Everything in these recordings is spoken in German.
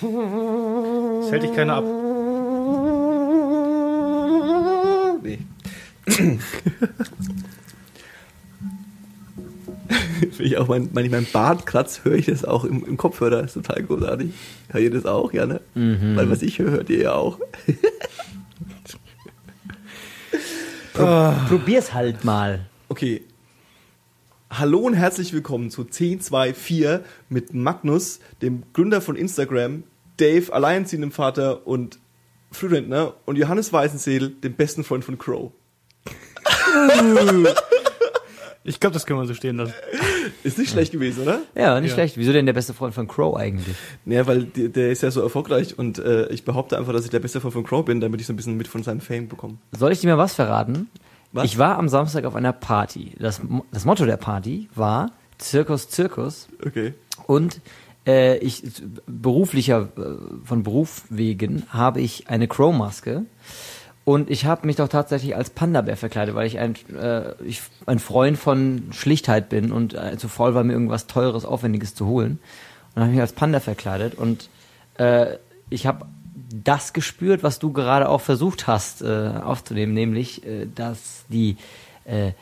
Das hält dich keiner ab. Nee. Wenn ich auch mein, wenn ich meinen Bart kratze, höre ich das auch im, im Kopfhörer. Das ist total großartig. Hört ihr das auch, ja, ne? Weil was ich höre, hört ihr ja auch. Probier's halt mal. Okay. Hallo und herzlich willkommen zu 1024 mit Magnus, dem Gründer von Instagram, Dave, alleinerziehendem Vater und Frührentner und Johannes Weißenseel, dem besten Freund von Crow. Ich glaube, das können wir so stehen lassen. Ist nicht schlecht gewesen, oder? Ja, nicht Ja. schlecht. Wieso denn der beste Freund von Crow eigentlich? Naja, weil der, der ist ja so erfolgreich und äh, ich behaupte einfach, dass ich der beste Freund von Crow bin, damit ich so ein bisschen mit von seinem Fame bekomme. Soll ich dir mal was verraten? Was? Ich war am Samstag auf einer Party. Das, das Motto der Party war Zirkus, Zirkus. Okay. Und äh, ich beruflicher, äh, von Beruf wegen, habe ich eine Crow-Maske. Und ich habe mich doch tatsächlich als Panda-Bär verkleidet, weil ich ein, äh, ich ein Freund von Schlichtheit bin und äh, zu faul war, mir irgendwas Teures, Aufwendiges zu holen. Und habe mich als Panda verkleidet und äh, ich habe das gespürt, was du gerade auch versucht hast äh, aufzunehmen, nämlich, äh, dass die, äh,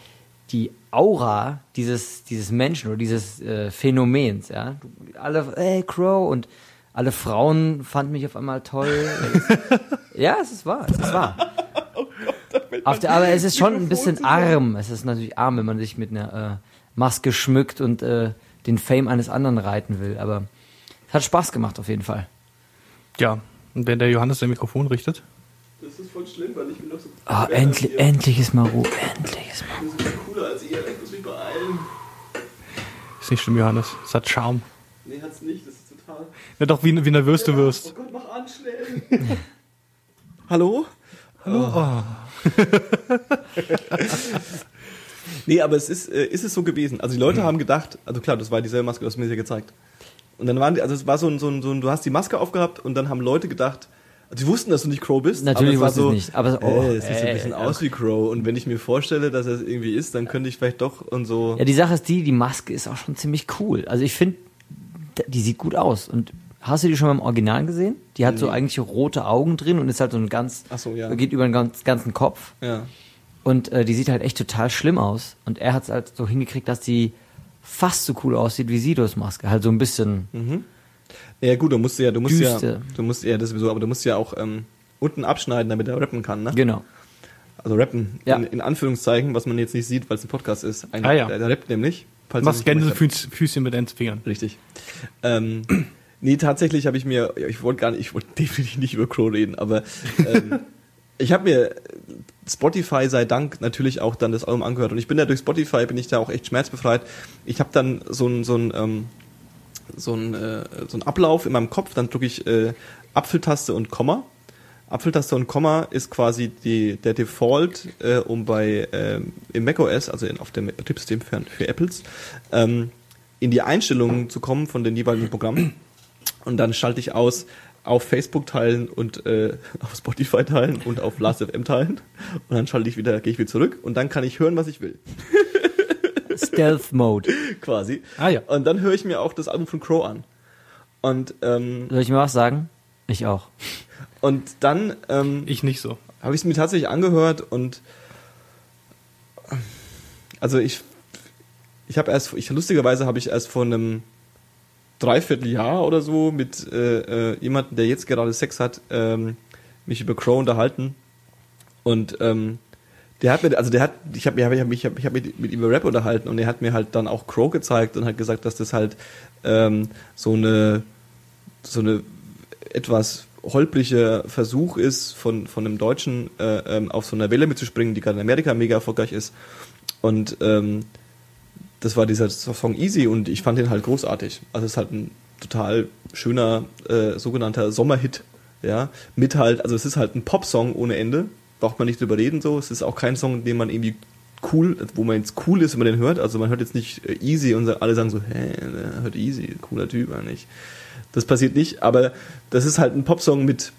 die Aura dieses, dieses Menschen oder dieses äh, Phänomens, ja, du, alle, ey, Crow und alle Frauen fanden mich auf einmal toll. ja, es ist wahr, es ist wahr. Auf der, aber es ist schon ein bisschen arm. Es ist natürlich arm, wenn man sich mit einer äh, Maske schmückt und äh, den Fame eines anderen reiten will. Aber es hat Spaß gemacht auf jeden Fall. Ja, und wenn der Johannes sein Mikrofon richtet. Das ist voll schlimm, weil ich bin doch so Ah, endlich, endlich ist mal Ruhe. Endlich ist mal bin so viel cooler als ihr. Ich muss mich beeilen. Ist nicht schlimm, Johannes. Es hat Charme. Nee, hat's nicht. Das ist total... Ja, doch, wie, wie nervös du wirst. Oh Gott, mach an, schnell. Hallo? nee, aber es ist, äh, ist es so gewesen. Also die Leute haben gedacht, also klar, das war dieselbe Maske, du hast mir ja gezeigt. Und dann waren die, also es war so ein, so ein, so ein, du hast die Maske aufgehabt und dann haben Leute gedacht, also die wussten, dass du nicht Crow bist. Natürlich aber es war ich nicht, aber so, oh, äh, es sieht so ein ey, bisschen ey, aus wie Crow. Und wenn ich mir vorstelle, dass er es irgendwie ist, dann könnte ich vielleicht doch und so. Ja, die Sache ist die, die Maske ist auch schon ziemlich cool. Also ich finde, die sieht gut aus. Und hast du die schon mal im Original gesehen? Die hat so eigentlich rote Augen drin und ist halt so ein ganz, Ach so, ja. geht über den ganz, ganzen Kopf. Ja. Und äh, die sieht halt echt total schlimm aus. Und er hat es halt so hingekriegt, dass die fast so cool aussieht wie Sidos Maske. Halt so ein bisschen. Ja gut, du musst ja, du musst ja, Düster. du musst ja das sowieso, aber du musst ja auch ähm, unten abschneiden, damit er rappen kann, ne? Genau. Also rappen, Ja. in, in Anführungszeichen, was man jetzt nicht sieht, weil es ein Podcast ist. Ein, Ah, ja. der, der rappt nämlich. falls gemerkt Gänsefüßchen mit deinen Fingern. Richtig. Ähm, nee, tatsächlich habe ich mir, ja, ich wollte gar nicht, ich wollte definitiv nicht über Crow reden, aber ähm, ich habe mir Spotify sei Dank natürlich auch dann das Album angehört und ich bin ja durch Spotify bin ich da auch echt schmerzbefreit. Ich habe dann so ein so ein ähm, so ein äh, so ein Ablauf in meinem Kopf, dann drücke ich äh, Apfeltaste und Komma. Apfeltaste und Komma ist quasi die, der Default, äh, um bei ähm, im macOS, also in, auf dem Betriebssystem für, für Apples, ähm, in die Einstellungen zu kommen von den jeweiligen Programmen. Und dann schalte ich aus auf Facebook teilen und äh, auf Spotify teilen und auf Last.fm teilen. Und dann schalte ich wieder, gehe ich wieder zurück und dann kann ich hören, was ich will. Stealth Mode. Quasi. Ah, ja. Und dann höre ich mir auch das Album von Crow an. Und, ähm, Soll ich mir was sagen? Ich auch. und dann ähm, Ich nicht so. habe ich es mir tatsächlich angehört und also ich ich habe erst ich lustigerweise habe ich erst vor einem Dreivierteljahr oder so mit äh, äh, jemandem, der jetzt gerade Sex hat, ähm, mich über Crow unterhalten und ähm, der hat mir also der hat ich habe hab, ich hab, ich hab, ich hab mit, mit ihm über Rap unterhalten und er hat mir halt dann auch Crow gezeigt und hat gesagt, dass das halt ähm, so eine so eine etwas holpriger Versuch ist, von, von einem Deutschen äh, ähm, auf so einer Welle mitzuspringen, die gerade in Amerika mega erfolgreich ist. Und ähm, das war dieser Song Easy und ich fand den halt großartig. Also es ist halt ein total schöner äh, sogenannter Sommerhit, ja, mit halt, also es ist halt ein Popsong ohne Ende, braucht man nicht drüber reden so. Es ist auch kein Song, den man irgendwie cool, wo man jetzt cool ist, wenn man den hört. Also man hört jetzt nicht äh, Easy und alle sagen so, hä, der hört Easy, cooler Typ eigentlich. Das passiert nicht, aber das ist halt ein Popsong mit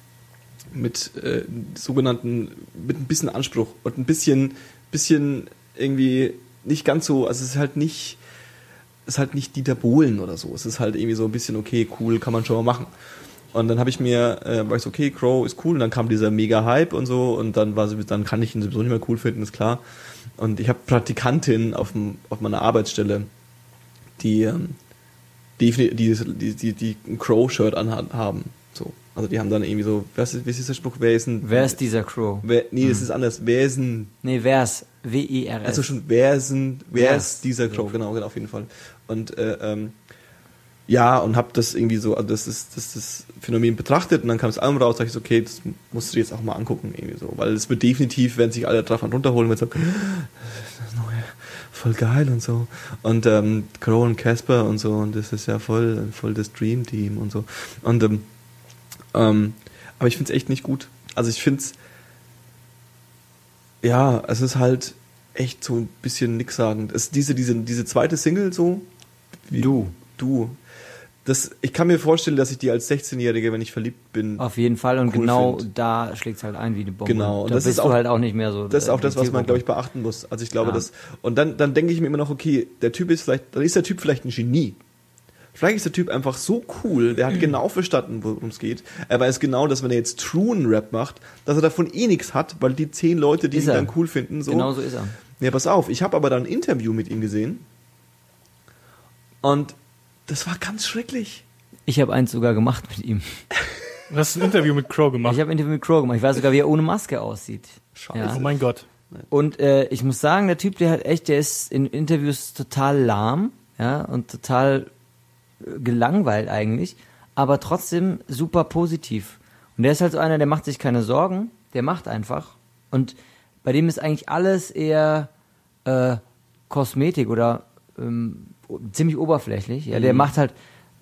mit äh, sogenannten mit ein bisschen Anspruch und ein bisschen bisschen irgendwie nicht ganz so, also es ist halt nicht ist halt nicht Dieter Bohlen oder so. Es ist halt irgendwie so ein bisschen okay, cool, kann man schon mal machen. Und dann habe ich mir, äh, war ich so, okay, Crow ist cool. Und dann kam dieser mega Hype und so. Und dann war dann kann ich ihn sowieso nicht mehr cool finden, ist klar. Und ich habe Praktikantin auf, dem, auf meiner Arbeitsstelle, die, ähm, die, die, die, die, die ein Crow-Shirt anhaben. So. Also die haben dann irgendwie so, was ist, wie ist dieser Spruch? Wer ist ein, Wer ist dieser Crow? wer, nee, das ist anders. Wer ist ein, Nee, wer ist? W-I-R-S. also schon, wer ist ein, wer Wer ist dieser Crow? Genau, genau, auf jeden Fall. Und äh, ähm, ja, und hab das irgendwie so, also das ist das, das Phänomen betrachtet und dann kam das Album raus, dachte ich so, okay, das musst du jetzt auch mal angucken, irgendwie so. Weil es wird definitiv, werden sich alle drauf und runterholen, wenn sagen, das ist neue, voll geil und so. Und ähm, Crow und Casper und so, und das ist ja voll, voll das Dream Team und so. Und ähm, ähm, aber ich find's echt nicht gut. Also ich find's ja, es ist halt echt so ein bisschen nichtssagend. Es diese, diese, diese zweite Single so. wie- Du. Du. Das, ich kann mir vorstellen, dass ich die als 16-Jährige, wenn ich verliebt bin, Auf jeden Fall und cool genau find. da schlägt's halt ein wie eine Bombe. Genau, und da das bist ist du auch- halt auch nicht mehr so. das ist äh, auch das, die was man, glaube ich, beachten muss. Also ich glaube, Ja. das, und dann, dann denke ich mir immer noch, okay, der Typ ist vielleicht, dann ist der Typ vielleicht ein Genie. Vielleicht ist der Typ einfach so cool, der hat genau verstanden, worum es geht. Er weiß genau, dass wenn er jetzt Truen Rap macht, dass er davon eh nichts hat, weil die zehn Leute, die Ist ihn er. dann cool finden, so. Genau so ist er. Ja, pass auf, ich habe aber dann ein Interview mit ihm gesehen. Und das war ganz schrecklich. Ich habe eins sogar gemacht mit ihm. Du hast ein Interview mit Crow gemacht. Ich habe ein Interview mit Crow gemacht. Ich weiß sogar, wie er ohne Maske aussieht. Scheiße. oh mein Gott. Und äh, ich muss sagen, der Typ, der hat echt, der ist in Interviews total lahm, ja, und total gelangweilt eigentlich, aber trotzdem super positiv. Und der ist halt so einer, der macht sich keine Sorgen, der macht einfach. Und bei dem ist eigentlich alles eher äh, Kosmetik oder ähm, ziemlich oberflächlich. Ja, der macht halt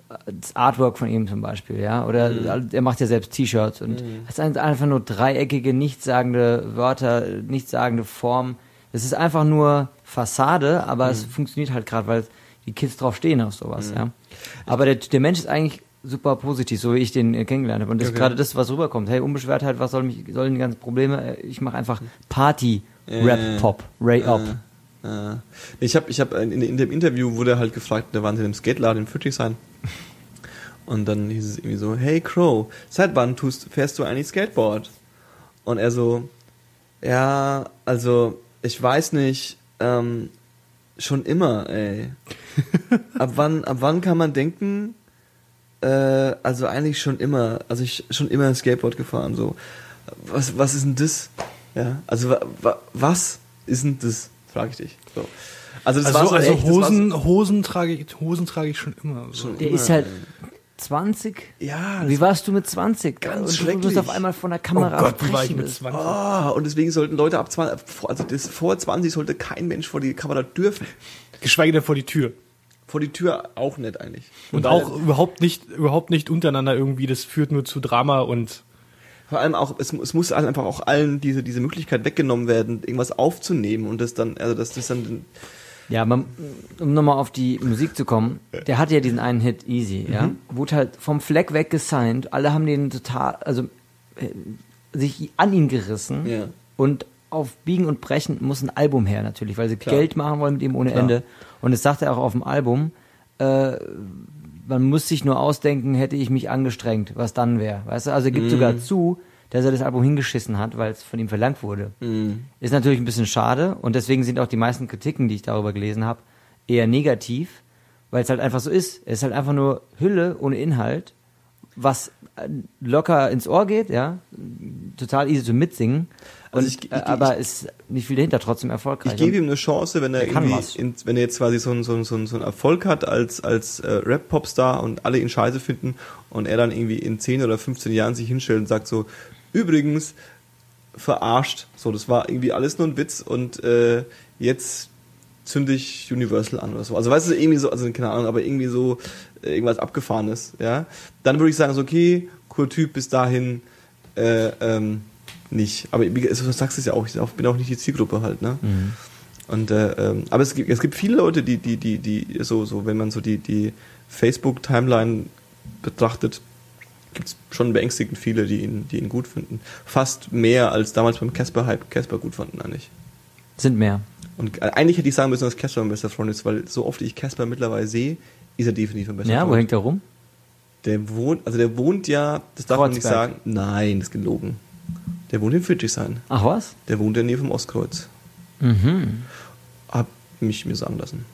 äh, das Artwork von ihm zum Beispiel, ja, oder er macht ja selbst T-Shirts und das sind einfach nur dreieckige, nichtssagende Wörter, nichtssagende Formen. Es ist einfach nur Fassade, aber es funktioniert halt gerade, weil die Kids drauf stehen auf sowas, ja. Aber der, der Mensch ist eigentlich super positiv, so wie ich den äh, kennengelernt habe. Und das ist Okay. gerade das, was rüberkommt. Hey, Unbeschwertheit, was soll mich, sollen die ganzen Probleme? Äh, Ich mache einfach Party, Rap, Äh, Pop, Ray Up. Äh, ich habe, ich hab, in, in dem Interview wurde halt gefragt, da waren sie in einem Skateladen in Friedrichshain. Und dann hieß es irgendwie so, hey Crow, seit wann tust, fährst du eigentlich Skateboard? Und er so, ja, also, ich weiß nicht, ähm, schon immer, ey. ab wann, ab wann kann man denken, äh, also eigentlich schon immer, also ich schon immer Skateboard gefahren, so. Was, was ist denn das? Ja, also wa, wa, was ist denn das? Frage ich dich. So. Also das Also, war so also echt, das war Hosen, Hosen trage ich, Hosen trage ich schon immer. So. Der immer, ist halt. 20. Ja, das Wie warst du mit 20? Ganz und du schrecklich. musst auf einmal vor der Oh Kamera Gott, wie war ich sprechen. mit Das- 20? Oh, und deswegen sollten Leute ab 20, vor- also das, vor 20 sollte kein Mensch vor die Kamera dürfen. Geschweige denn vor die Tür. Vor die Tür auch nicht eigentlich. Und Weil- auch überhaupt nicht, überhaupt nicht untereinander irgendwie. Das führt nur zu Drama und Vor allem auch, es, es muss halt einfach auch allen diese, diese Möglichkeit weggenommen werden, irgendwas aufzunehmen und das dann, also das ist dann, Ja, man, um nochmal auf die Musik zu kommen, der hatte ja diesen einen Hit Easy, ja. Mhm. Wurde halt vom Fleck weg gesigned. Alle haben den total, also äh, sich an ihn gerissen. Ja. Und auf Biegen und Brechen muss ein Album her natürlich, weil sie Klar. Geld machen wollen mit ihm ohne Klar. Ende. Und es sagt er auch auf dem Album, äh, man muss sich nur ausdenken, hätte ich mich angestrengt, was dann wäre. Weißt du, also er gibt sogar zu, dass er das Album hingeschissen hat, weil es von ihm verlangt wurde. Ist natürlich ein bisschen schade und deswegen sind auch die meisten Kritiken, die ich darüber gelesen habe, eher negativ, weil es halt einfach so ist. Es ist halt einfach nur Hülle ohne Inhalt, was äh, locker ins Ohr geht, ja, total easy zu mitsingen. Und, Also ich- ich- äh, aber ist nicht viel dahinter, trotzdem erfolgreich. ich gebe ihm eine Chance, wenn er irgendwie, in, wenn er jetzt quasi so einen so einen- so einen- so einen Erfolg hat als, als äh, Rap-Popstar und alle ihn scheiße finden und er dann irgendwie in 10 oder 15 Jahren sich hinstellt und sagt so, übrigens, verarscht, so, das war irgendwie alles nur ein Witz und äh, jetzt zünde ich Universal an oder so. Also weißt du, irgendwie so, also keine Ahnung, aber irgendwie so äh, irgendwas Abgefahrenes, ja. Dann würde ich sagen, so, okay, cooler Typ, bis dahin äh, ähm, nicht. Aber also, du sagst es ja auch, ich bin auch nicht die Zielgruppe halt, ne? Und äh, ähm, aber es gibt, es gibt viele Leute, die, die, die, die, so, so, wenn man so die, die Facebook-Timeline betrachtet, gibt es schon beängstigend viele, die ihn, die ihn gut finden. Fast mehr als damals beim Casper-Hype Casper gut fanden eigentlich. Sind mehr. Und äh, eigentlich hätte ich sagen müssen, dass Casper mein bester Freund ist, weil so oft ich Casper mittlerweile sehe, ist er definitiv mein bester Ja, wo Freund. hängt er rum? Der wohnt, also der wohnt ja, das darf man nicht Kreuzberg. sagen. Nein, das ist gelogen. Der wohnt in Friedrichshain. Ach was? Der wohnt in der Nähe vom Ostkreuz. Mhm. Hab mich mir sagen lassen.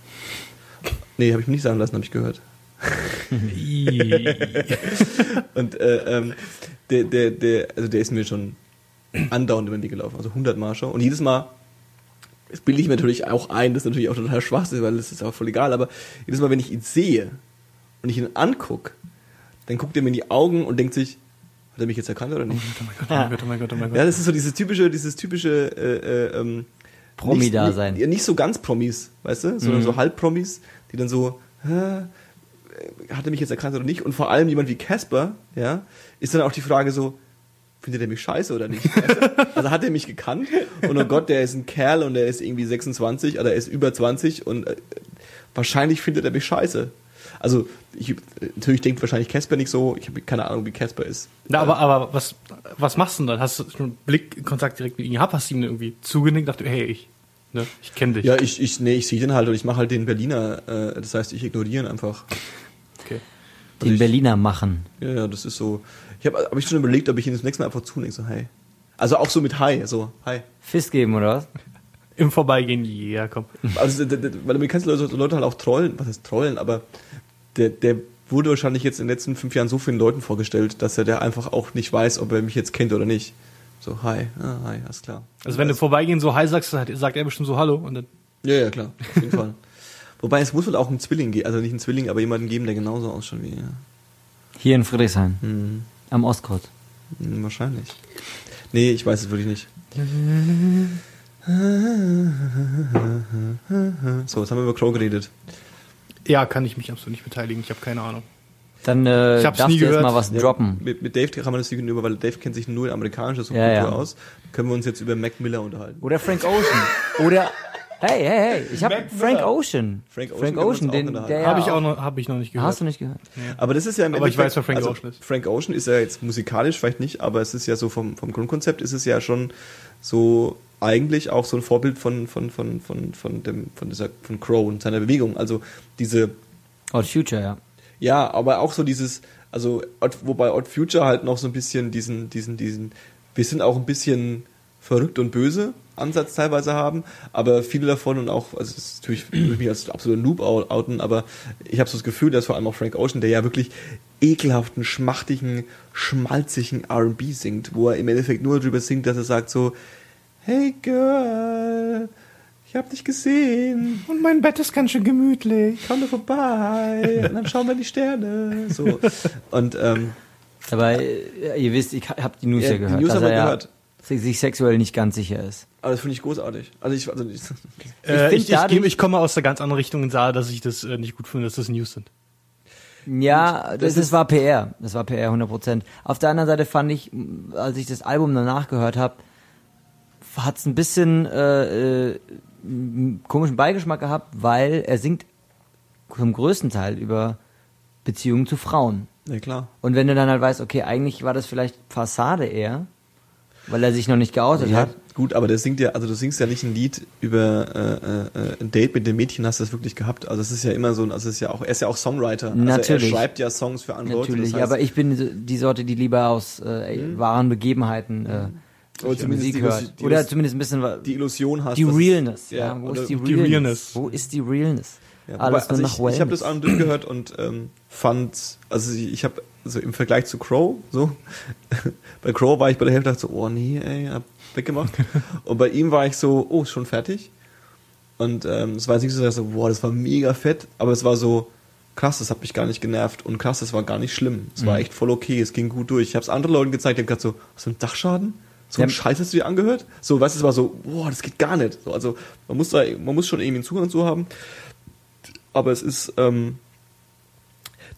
Nee, habe ich mir nicht sagen lassen, habe ich gehört. Und äh, ähm, der, der, der, also der ist mir schon andauernd über den Weg gelaufen, also 100 Mal schon. Und jedes Mal, das bilde ich mir natürlich auch ein, das ist natürlich auch total Schwachsinn, weil das ist auch voll egal, aber jedes Mal, wenn ich ihn sehe und ich ihn anguck, dann guckt er mir in die Augen und denkt sich, hat er mich jetzt erkannt oder nicht? Oh mein Gott, oh mein Gott, oh mein Gott, oh mein Gott. Ja, das ist so dieses typische, dieses typische äh, äh, ähm, Promi-Dasein. Nicht, ja, nicht so ganz Promis, weißt du, sondern Mhm. so Halbpromis, die dann so, hä, hat er mich jetzt erkannt oder nicht? Und vor allem jemand wie Casper, ja, ist dann auch die Frage so, findet er mich scheiße oder nicht? Also hat er mich gekannt und oh Gott, der ist ein Kerl und der ist irgendwie 26 oder er ist über 20 und äh, wahrscheinlich findet er mich scheiße. Also ich, natürlich denkt wahrscheinlich Casper nicht so, ich habe keine Ahnung, wie Casper ist. Na, aber, aber was, was machst du denn dann? Hast du schon Blickkontakt direkt mit ihm gehabt? Hast du ihm irgendwie zugenickt? Dachte, hey, ich, ne, ich kenne dich. Ja, ich, ich, nee, ich sehe den halt und ich mache halt den Berliner, äh, das heißt, ich ignoriere ihn einfach. Den ich- Berliner machen. Ja, ja, das ist so. Ich habe hab ich schon überlegt, ob ich ihn das nächste Mal einfach zunehme, so hi. Also auch so mit hi, so hi. Fist geben, oder was? Im Vorbeigehen, ja, komm. Also, weil du kannst Leute, Leute halt auch trollen, was heißt trollen, aber der, der wurde wahrscheinlich jetzt in den letzten fünf Jahren so vielen Leuten vorgestellt, dass er der einfach auch nicht weiß, ob er mich jetzt kennt oder nicht. So, hi, ah, hi, alles klar. Also wenn du vorbeigehen so Hi sagst, sagt sagt er bestimmt so Hallo und dann Ja, ja, klar, auf jeden Fall. Wobei es muss wohl auch einen Zwilling geben, also nicht einen Zwilling, aber jemanden geben, der genauso ausschaut wie er. Hier in Friedrichshain. Hm, Am Ostkreuz. hm, wahrscheinlich. Nee, ich weiß es wirklich nicht. So, jetzt haben wir über Crow geredet. ja, kann ich mich absolut nicht beteiligen. Ich habe keine Ahnung. Dann äh, Ich hab's darfst nie du jetzt gehört. mal was Ja, droppen. Mit, mit Dave kann man das gegenüber, weil Dave kennt sich nur in amerikanischer Subkultur Ja, ja. aus. Können wir uns jetzt über Mac Miller unterhalten. Oder Frank Ocean. Oder hey, hey, hey, ich habe Frank. Ocean. Frank Ocean Frank Ocean, auch den der Habe ich ja auch noch, habe ich noch nicht gehört. Hast du nicht gehört? Aber das ist ja im Aber ich Endeffekt- weiß, wer Frank also, Ocean ist. Frank Ocean ist ja jetzt musikalisch vielleicht nicht, aber es ist ja so vom, vom Grundkonzept ist es ja schon so eigentlich auch so ein Vorbild von, von, von, von, von dem, von dieser, von Crow und seiner Bewegung. Also diese, Odd Future, ja. ja, aber auch so dieses, also, wobei Odd Future halt noch so ein bisschen diesen, diesen, diesen, wir sind auch ein bisschen verrückt und böse Ansatz teilweise haben, aber viele davon und auch, also das ist natürlich würde ich mich als absoluter Noob out- outen, aber ich habe so das Gefühl, dass vor allem auch Frank Ocean, der ja wirklich ekelhaften, schmachtigen, schmalzigen R&B singt, wo er im Endeffekt nur drüber singt, dass er sagt so, hey Girl, ich hab dich gesehen, Und mein Bett ist ganz schön gemütlich. komm doch vorbei und dann schauen wir in die Sterne. So. Und ähm, Aber äh, ihr wisst, ich habe die News Ja, ja, die gehört, News dass haben wir er ja gehört. Sich sexuell nicht ganz sicher ist. aber das finde ich großartig. Also ich, also ich, Äh, find ich, ich, gebe- ich komme aus der ganz anderen Richtung und sah, dass ich das äh, nicht gut finde, dass das News sind. Ja, das das, das ist- war PR. Das war PR 100%. Auf der anderen Seite fand ich, als ich das Album danach gehört habe, hat es ein bisschen äh, äh, einen komischen Beigeschmack gehabt, weil er singt zum größten Teil über Beziehungen zu Frauen. ja klar. Und wenn du dann halt weißt, okay, eigentlich war das vielleicht Fassade eher, weil er sich noch nicht geoutet Ja, hat. gut, aber der singt ja, also du singst ja nicht ein Lied über äh, äh, ein Date mit dem Mädchen, hast du das wirklich gehabt. Also es ist ja immer so, ein- also es ist ja auch, er ist ja auch Songwriter. Also Natürlich. er schreibt ja Songs für andere Leute. Natürlich, das heißt, aber ich bin die Sorte, die lieber aus äh, wahren Begebenheiten äh, Oder die zumindest Musik hört. die- Oder zumindest ein bisschen die Illusion hast. die Realness. ja, Ja, wo oder ist die die Realness? Realness. Wo ist die Realness? Ja, Alles wobei, also nach ich, ich habe das Wellness. Album durchgehört und ähm, fand, also ich, habe also im Vergleich zu Crow, so, bei Crow war ich bei der Hälfte dachte so, oh nee, ey, hab weggemacht. und bei ihm war ich so, oh, ist schon fertig. Und ähm, es war jetzt nicht so, dass ich so, boah, das war mega fett, aber es war so, krass, das hat mich gar nicht genervt und krass, das war gar nicht schlimm. Es war Mhm. echt voll okay, es ging gut durch. Ich habe es anderen Leuten gezeigt, die haben gesagt so, hast du einen Dachschaden? So einen Ja. Scheiß hast du dir angehört? So, weißt du, es war so, boah, das geht gar nicht. So, also man muss da, man muss schon irgendwie einen Zugang zu haben aber es ist ähm,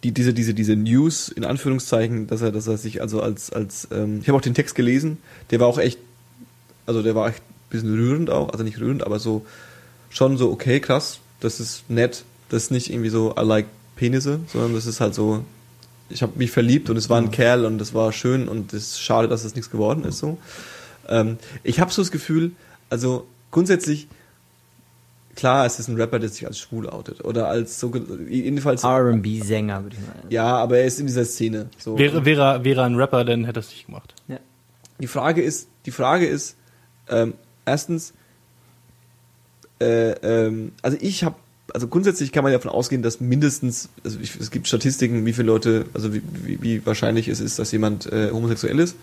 die, diese, diese, diese News, in Anführungszeichen, dass er, dass er sich also als, als ähm, ich habe auch den Text gelesen, der war auch echt, also der war echt ein bisschen rührend auch, also nicht rührend, aber so schon so, okay, krass, das ist nett, das ist nicht irgendwie so, I like Penisse, sondern das ist halt so, ich habe mich verliebt und es war ein Kerl und es war schön und es ist schade, dass es nichts geworden ist so. Ähm, ich habe so das Gefühl, also grundsätzlich klar, es ist ein Rapper, der sich als schwul outet. Oder als so, jedenfalls, R&B-Sänger, würde ich mal ja, aber er ist in dieser Szene. So. Wäre, wäre, wäre er ein Rapper, dann hätte er es nicht gemacht. Ja. Die Frage ist, die Frage ist, ähm, erstens, äh, ähm, also ich habe, also grundsätzlich kann man ja davon ausgehen, dass mindestens, also ich, es gibt Statistiken, wie viele Leute, also wie, wie, wie wahrscheinlich es ist, dass jemand äh, homosexuell ist.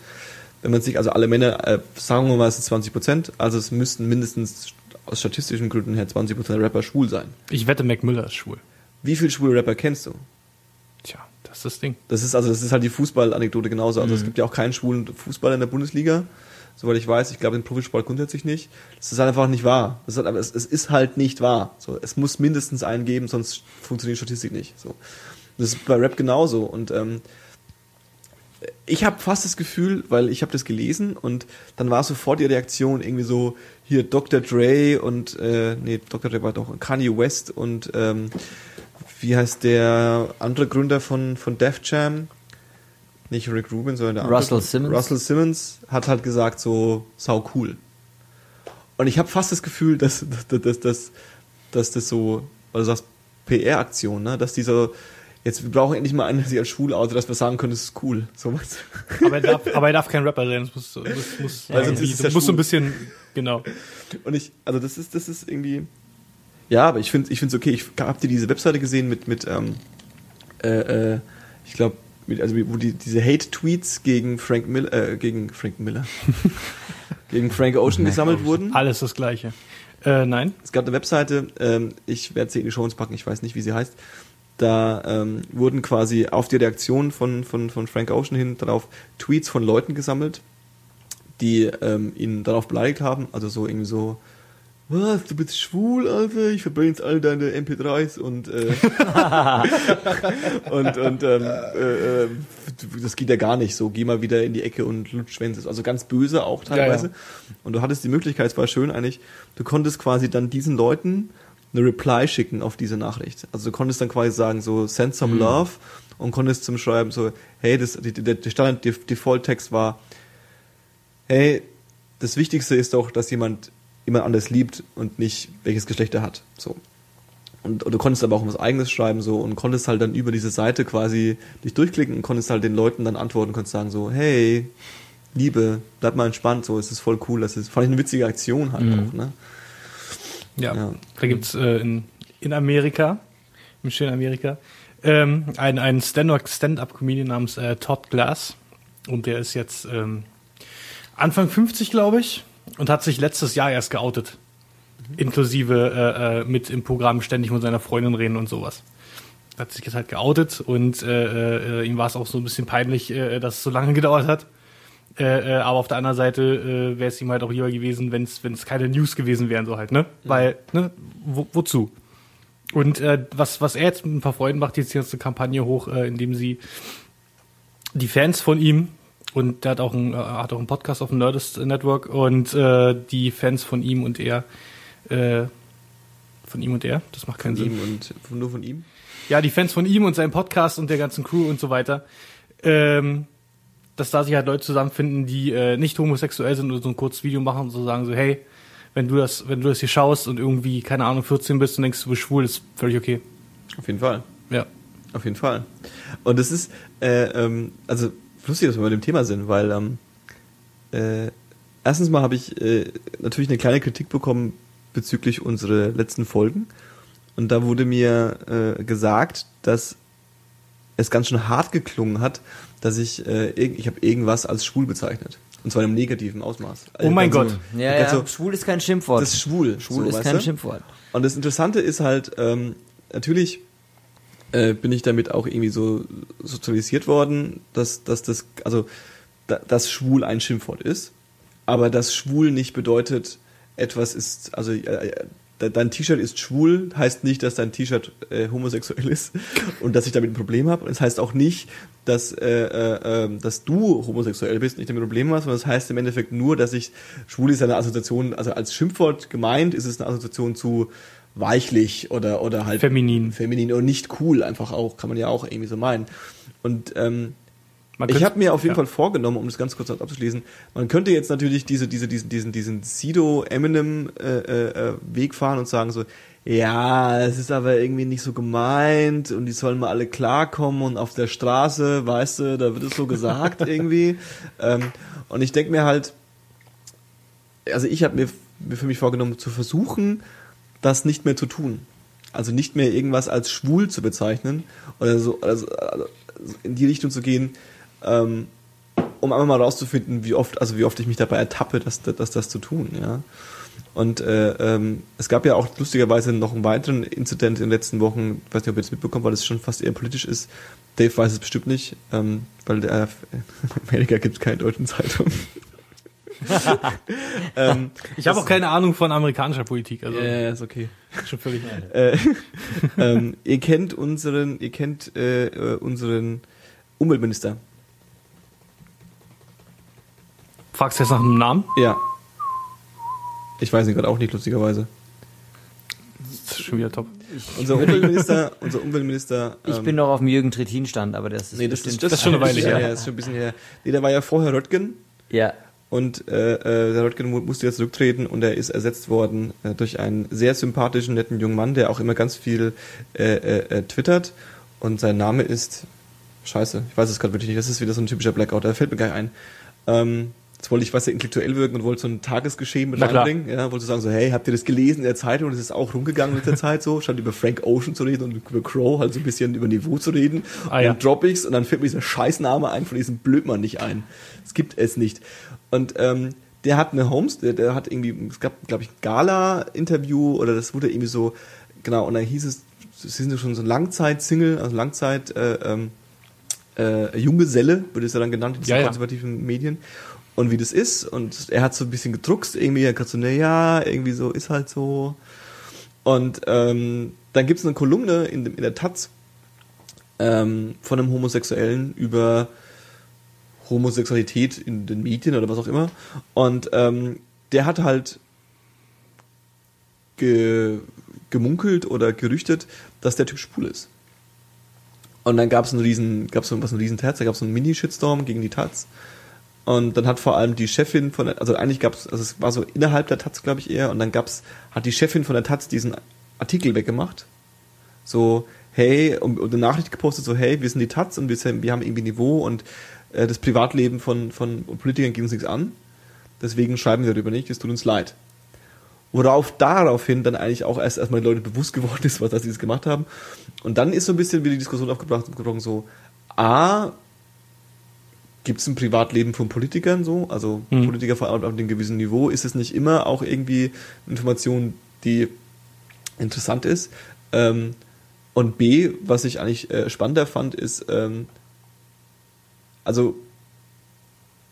Wenn man sich, also alle Männer, äh, sagen wir mal, es sind 20 Prozent, also es müssten mindestens aus statistischen Gründen her 20 Prozent Rapper schwul sein. Ich wette, Mac Miller ist schwul. Wie viele schwule Rapper kennst du? Tja, das ist das Ding. Das ist also das ist halt die Fußballanekdote genauso. Also es gibt ja auch keinen schwulen Fußballer in der Bundesliga, soweit ich weiß. Ich glaube im Profisport grundsätzlich nicht. Das ist halt einfach nicht wahr. Das ist halt, aber es, es ist halt nicht wahr. So, es muss mindestens einen geben, sonst funktioniert die Statistik nicht. So, das ist bei Rap genauso. Und ähm, ich habe fast das Gefühl, weil ich habe das gelesen und dann war sofort die Reaktion irgendwie so hier Dr. Dre und äh, nee Dr. Dre war doch Kanye West und ähm, wie heißt der andere Gründer von, von Def Jam? Nicht Rick Rubin, sondern der andere. Russell Simmons. Russell Simmons hat halt gesagt, so, sau cool. Und ich habe fast das Gefühl, dass, dass, dass, dass, dass das so, du sagst, PR-Aktion, ne? dass die so, jetzt, wir brauchen endlich mal einen, der sich als schwul outet, dass wir sagen können, das ist cool. So was. Aber er darf, aber er darf kein Rapper sein. Das muss, muss, muss, ist es das ja muss so ein bisschen, genau. Und ich, also das ist, das ist irgendwie. Ja, aber ich finde, ich finde es okay. Ich habt ihr diese Webseite gesehen mit, mit, ähm, äh, äh, ich glaube, mit, also wo die diese Hate-Tweets gegen Frank Miller, äh, gegen Frank Miller, gegen Frank Ocean gesammelt wurden. Alles das Gleiche. Äh, nein? Es gab eine Webseite, ähm, ich werde sie in die Show uns packen, ich weiß nicht, wie sie heißt. Da ähm, wurden quasi auf die Reaktion von, von, von Frank Ocean hin darauf Tweets von Leuten gesammelt, die ähm, ihn darauf beleidigt haben. Also so irgendwie so, was, du bist schwul, Alter, ich verbrenne jetzt all deine MP3s und äh, und, und ähm, äh, äh, das geht ja gar nicht so. Geh mal wieder in die Ecke und lutsch. Also ganz böse auch teilweise. Ja, Und du hattest die Möglichkeit, es war schön eigentlich, du konntest quasi dann diesen Leuten eine Reply schicken auf diese Nachricht. Also du konntest dann quasi sagen, so send some love und konntest zum Schreiben so, hey, das, die, der, der Standard Default-Text war, hey, das Wichtigste ist doch, dass jemand jemand anders liebt und nicht welches Geschlecht er hat. So. Und, und du konntest aber auch was eigenes schreiben so und konntest halt dann über diese Seite quasi dich durchklicken und konntest halt den Leuten dann antworten, konntest sagen so, hey, Liebe, bleib mal entspannt, so, es ist voll cool, das ist, fand ich eine witzige Aktion halt auch, ne? Ja. Ja. Da gibt's äh, in, in Amerika, im schönen Amerika, ähm, einen, einen Stand- Stand-Up-Comedian namens äh, Todd Glass. Und der ist jetzt ähm, Anfang 50, glaube ich, und hat sich letztes Jahr erst geoutet. Inklusive äh, äh, mit im Programm ständig mit seiner Freundin reden und sowas. Hat sich jetzt halt geoutet und äh, äh, ihm war es auch so ein bisschen peinlich, äh, dass es so lange gedauert hat. Äh, äh, aber auf der anderen Seite äh, wäre es ihm halt auch lieber gewesen, wenn es keine News gewesen wären, so halt, ne? Weil, ne, wo, wozu? Und äh, was, was er jetzt mit ein paar Freunden macht, jetzt die ganze Kampagne hoch, äh, indem sie die Fans von ihm und der hat auch einen, äh, hat auch einen Podcast auf dem Nerdist Network und äh, die Fans von ihm und er äh, von ihm und er, das macht keinen Von Sinn. und nur von ihm. Ja, die Fans von ihm und seinem Podcast und der ganzen Crew und so weiter. Ähm, dass da sich halt Leute zusammenfinden, die äh, nicht homosexuell sind und so ein kurzes Video machen und so sagen so, hey, wenn du das, wenn du das hier schaust und irgendwie, keine Ahnung, 14 bist und denkst, du bist schwul, ist völlig okay. Auf jeden Fall. Ja. Auf jeden Fall. Und es ist, äh, ähm, also lustig, dass wir bei dem Thema sind, weil ähm, äh, erstens mal habe ich äh, natürlich eine kleine Kritik bekommen bezüglich unserer letzten Folgen. Und da wurde mir äh, gesagt, dass es ganz schön hart geklungen hat, dass ich, äh, ich habe irgendwas als schwul bezeichnet. Und zwar in einem negativen Ausmaß. Oh mein Ganz Gott. Ja, ja. so- schwul ist kein Schimpfwort. Das ist schwul. schwul so, ist kein du? Schimpfwort. Und das Interessante ist halt, ähm, natürlich äh, bin ich damit auch irgendwie so sozialisiert worden, dass, dass das, also, da, dass schwul ein Schimpfwort ist, aber dass schwul nicht bedeutet, etwas ist, also äh, de- dein T-Shirt ist schwul, heißt nicht, dass dein T-Shirt äh, homosexuell ist und dass ich damit ein Problem habe. Und es heißt auch nicht, dass, äh, äh, äh, dass du homosexuell bist und ich damit ein Problem hast, sondern es heißt im Endeffekt nur, dass ich schwul ist eine Assoziation, also als Schimpfwort gemeint ist es eine Assoziation zu weichlich oder oder halt Feminin. feminin und nicht cool einfach auch kann man ja auch irgendwie so meinen und ähm, Ich habe mir auf jeden ja. Fall vorgenommen, um das ganz kurz abzuschließen, man könnte jetzt natürlich diese, diese, diesen, diesen, diesen Sido-Eminem-Weg fahren und sagen so, ja, es ist aber irgendwie nicht so gemeint und die sollen mal alle klarkommen und auf der Straße, weißt du, da wird es so gesagt irgendwie. Ähm, und ich denke mir halt, also ich habe mir, mir für mich vorgenommen, zu versuchen, das nicht mehr zu tun. Also nicht mehr irgendwas als schwul zu bezeichnen oder so, also, also in die Richtung zu gehen, ähm, um einfach mal rauszufinden, wie oft, also wie oft ich mich dabei ertappe, das, das, das zu tun, ja. Und äh, ähm, es gab ja auch lustigerweise noch einen weiteren Inzident in den letzten Wochen, ich weiß nicht, ob ihr das mitbekommt, weil es schon fast eher politisch ist. Dave weiß es bestimmt nicht, ähm, weil der, in Amerika gibt es keine deutschen Zeitungen. ähm, Ich habe auch keine Ahnung von amerikanischer Politik, also ja, ja, ist okay. schon völlig. Äh, ähm, ihr kennt unseren, ihr kennt äh, äh, unseren Umweltminister. Fragst du jetzt nach einem Namen? Ja. Ich weiß ihn gerade auch nicht, lustigerweise. Das ist schon wieder top. Unser Umweltminister, unser Umweltminister. Ich ähm, bin noch auf dem Jürgen Trittin Stand, aber das ist Nee, das, ist, das ist schon eine Weile her. Ja, das ist schon ein bisschen her. Nee, der war ja vorher Röttgen ja. und äh, äh, der Röttgen mu- musste jetzt zurücktreten und er ist ersetzt worden äh, durch einen sehr sympathischen, netten jungen Mann, der auch immer ganz viel äh, äh, äh, twittert und sein Name ist Scheiße, ich weiß es gerade wirklich nicht, das ist wieder so ein typischer Blackout, da fällt mir gar nicht ein. Ähm, jetzt wollte ich was ja intellektuell wirken und wollte so ein Tagesgeschehen mit reinbringen. Ja, wollte sagen so, hey, habt ihr das gelesen in der Zeitung? Und es ist auch rumgegangen in der Zeit so, statt über Frank Ocean zu reden und über Crow halt so ein bisschen über Niveau zu reden. Ah, und ja. dann drop ich's und dann fällt mir dieser Scheißname ein von diesem Blödmann nicht ein. Es gibt es nicht. Und ähm, der hat eine Homes, der, der hat irgendwie, es gab, glaube ich, ein Gala-Interview oder das wurde irgendwie so, genau, und dann hieß es, sie sind ja schon so ein Langzeit-Single, also Langzeit, äh, ähm, äh, Junggeselle, wird es ja dann genannt in diesen Ja, ja. konservativen Medien. Und wie das ist, und er hat so ein bisschen gedruckst, irgendwie, er hat so, na ja, irgendwie so, ist halt so. Und ähm, dann gibt es eine Kolumne in, in der Taz ähm, von einem Homosexuellen über Homosexualität in den Medien oder was auch immer. Und ähm, der hat halt ge, gemunkelt oder gerüchtet, dass der Typ schwul ist. Und dann gab es einen riesen, gab es einen riesen Terz, da gab es einen Mini-Shitstorm gegen die Taz. Und dann hat vor allem die Chefin von der, also eigentlich gab es, also es war so innerhalb der Taz, glaube ich eher, und dann gab's, hat die Chefin von der Taz diesen Artikel weggemacht. So, hey, und, und eine Nachricht gepostet, so, hey, wir sind die Taz und wir, sind, wir haben irgendwie Niveau und äh, das Privatleben von, von Politikern geht uns nichts an. Deswegen schreiben wir darüber nicht, es tut uns leid. Worauf daraufhin dann eigentlich auch erst erstmal den Leuten bewusst geworden ist, was dass sie das gemacht haben. Und dann ist so ein bisschen wieder die Diskussion aufgebracht gebrochen, so, A, gibt es ein Privatleben von Politikern so? Also Mhm. Politiker vor allem auf einem gewissen Niveau, ist es nicht immer auch irgendwie Information, die interessant ist? Ähm, und B, was ich eigentlich äh, spannender fand, ist, ähm, also,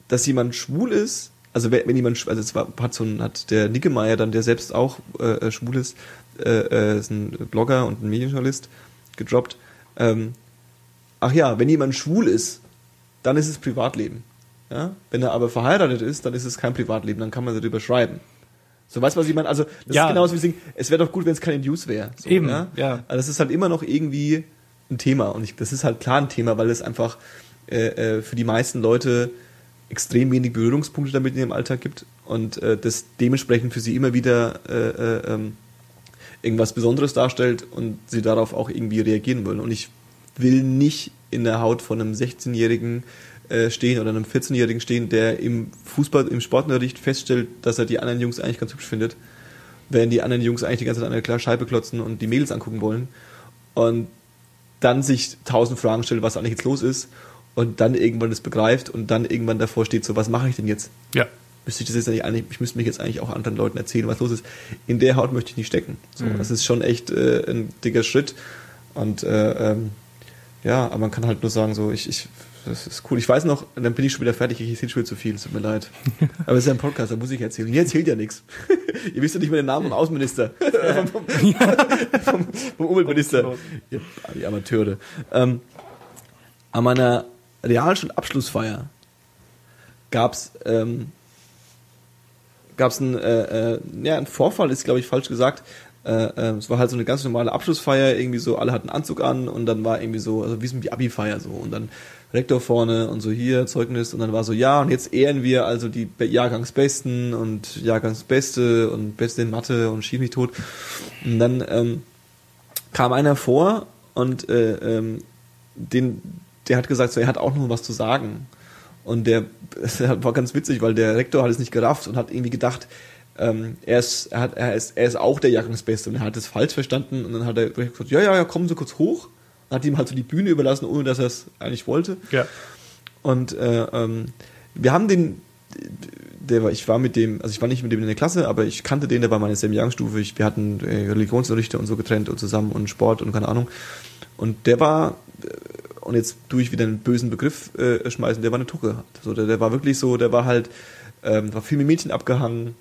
dass jemand schwul ist, also wenn, jemand, also es war, hat so ein, hat der Nickemeyer dann, der selbst auch äh, äh, schwul ist, äh, äh, ist ein Blogger und ein Medienjournalist, gedroppt, ähm, ach ja, wenn jemand schwul ist, dann ist es Privatleben. Ja? Wenn er aber verheiratet ist, dann ist es kein Privatleben, dann kann man darüber schreiben. So, weißt du, was ich meine? Also, das Ja. ist genauso wie sagen, es wäre doch gut, wenn es keine News wäre. So, Eben, ja. ja. Also, das ist halt immer noch irgendwie ein Thema. Und ich, das ist halt klar ein Thema, weil es einfach äh, äh, für die meisten Leute extrem wenig Berührungspunkte damit in ihrem Alltag gibt und äh, das dementsprechend für sie immer wieder äh, äh, ähm, irgendwas Besonderes darstellt und sie darauf auch irgendwie reagieren wollen. Und ich will nicht in der Haut von einem 16-Jährigen äh, stehen oder einem 14-Jährigen stehen, der im Fußball, im Sportunterricht feststellt, dass er die anderen Jungs eigentlich ganz hübsch findet, während die anderen Jungs eigentlich die ganze Zeit an der klare Scheibe klotzen und die Mädels angucken wollen. Und dann sich tausend Fragen stellt, was eigentlich jetzt los ist und dann irgendwann das begreift und dann irgendwann davor steht, so was mache ich denn jetzt? Ja. Müsste ich das jetzt eigentlich ich müsste mich jetzt eigentlich auch anderen Leuten erzählen, was los ist. In der Haut möchte ich nicht stecken. So, Mhm. Das ist schon echt äh, ein dicker Schritt und äh, ähm, ja, aber man kann halt nur sagen, so ich, ich das ist cool. Ich weiß noch, dann bin ich schon wieder fertig, ich erzähle schon wieder zu viel, es tut mir leid. Aber es ist ja ein Podcast, da muss ich erzählen. Hier erzählt ja nichts. Ihr wisst ja nicht mehr den Namen vom Außenminister. vom, vom, vom, Umweltminister. Ihr, die Amateure. Ähm, an meiner Realschulabschlussfeier gab's ähm, gab's ein, äh, äh, ja, ein Vorfall, ist glaube ich falsch gesagt. Äh, äh, es war halt so eine ganz normale Abschlussfeier, irgendwie so, alle hatten Anzug an und dann war irgendwie so, also wie so die Abi-Feier so und dann Rektor vorne und so hier, Zeugnis und dann war so, ja, und jetzt ehren wir also die Be- Jahrgangsbesten und Jahrgangsbeste und Beste in Mathe und schieß mich tot. Und dann ähm, kam einer vor und äh, ähm, den, der hat gesagt, so, er hat auch noch was zu sagen. Und der das war ganz witzig, weil der Rektor hat es nicht gerafft und hat irgendwie gedacht, ähm, er, ist, er, hat, er, ist, er ist auch der Jahrgangsbeste und er hat es falsch verstanden und dann hat er gesagt, ja, ja, ja, kommen Sie kurz hoch. Und hat ihm halt so die Bühne überlassen, ohne dass er es eigentlich wollte. Ja. Und äh, ähm, wir haben den, der war, ich war mit dem, also ich war nicht mit dem in der Klasse, aber ich kannte den, der war meine selben Jahrgangsstufe. Ich, wir hatten äh, Religionsunterrichte und so getrennt und zusammen und Sport und keine Ahnung. Und der war, äh, und jetzt tue ich wieder einen bösen Begriff äh, schmeißen, der war eine Tucke. So, der, der war wirklich so, der war halt, ähm, war viel mit Mädchen abgehangen,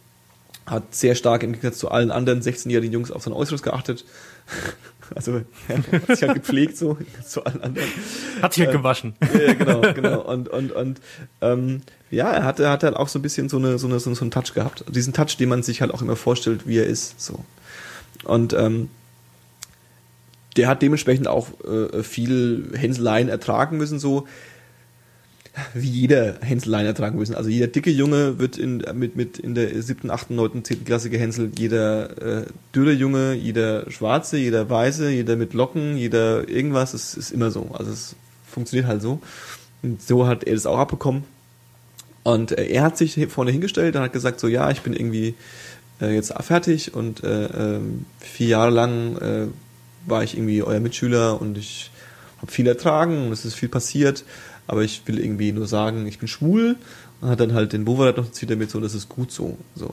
hat sehr stark im Gegensatz zu allen anderen 16-jährigen Jungs auf sein Äußeres geachtet. Also er hat sich halt gepflegt so zu allen anderen. Hat sich halt gewaschen. Ja, genau, genau. Und, und, und ähm, ja, er hatte, hatte halt auch so ein bisschen so, eine, so, eine, so einen Touch gehabt. Diesen Touch, den man sich halt auch immer vorstellt, wie er ist. So. Und ähm, der hat dementsprechend auch äh, viel Hänseleien ertragen müssen, so wie jeder Hänseleien ertragen müssen. Also jeder dicke Junge wird in, mit, mit in der siebten, achten, neunten, zehnten Klasse gehänselt. Jeder äh, dürre Junge, jeder Schwarze, jeder Weiße, jeder mit Locken, jeder irgendwas, es ist immer so. Also es funktioniert halt so. Und so hat er das auch abbekommen. Und äh, er hat sich vorne hingestellt und hat gesagt, so ja, ich bin irgendwie äh, jetzt fertig und äh, ähm, vier Jahre lang äh, war ich irgendwie euer Mitschüler und ich habe viel ertragen und es ist viel passiert, aber ich will irgendwie nur sagen, ich bin schwul und hat dann halt den Bovarat noch zieht damit so, das ist gut so, so.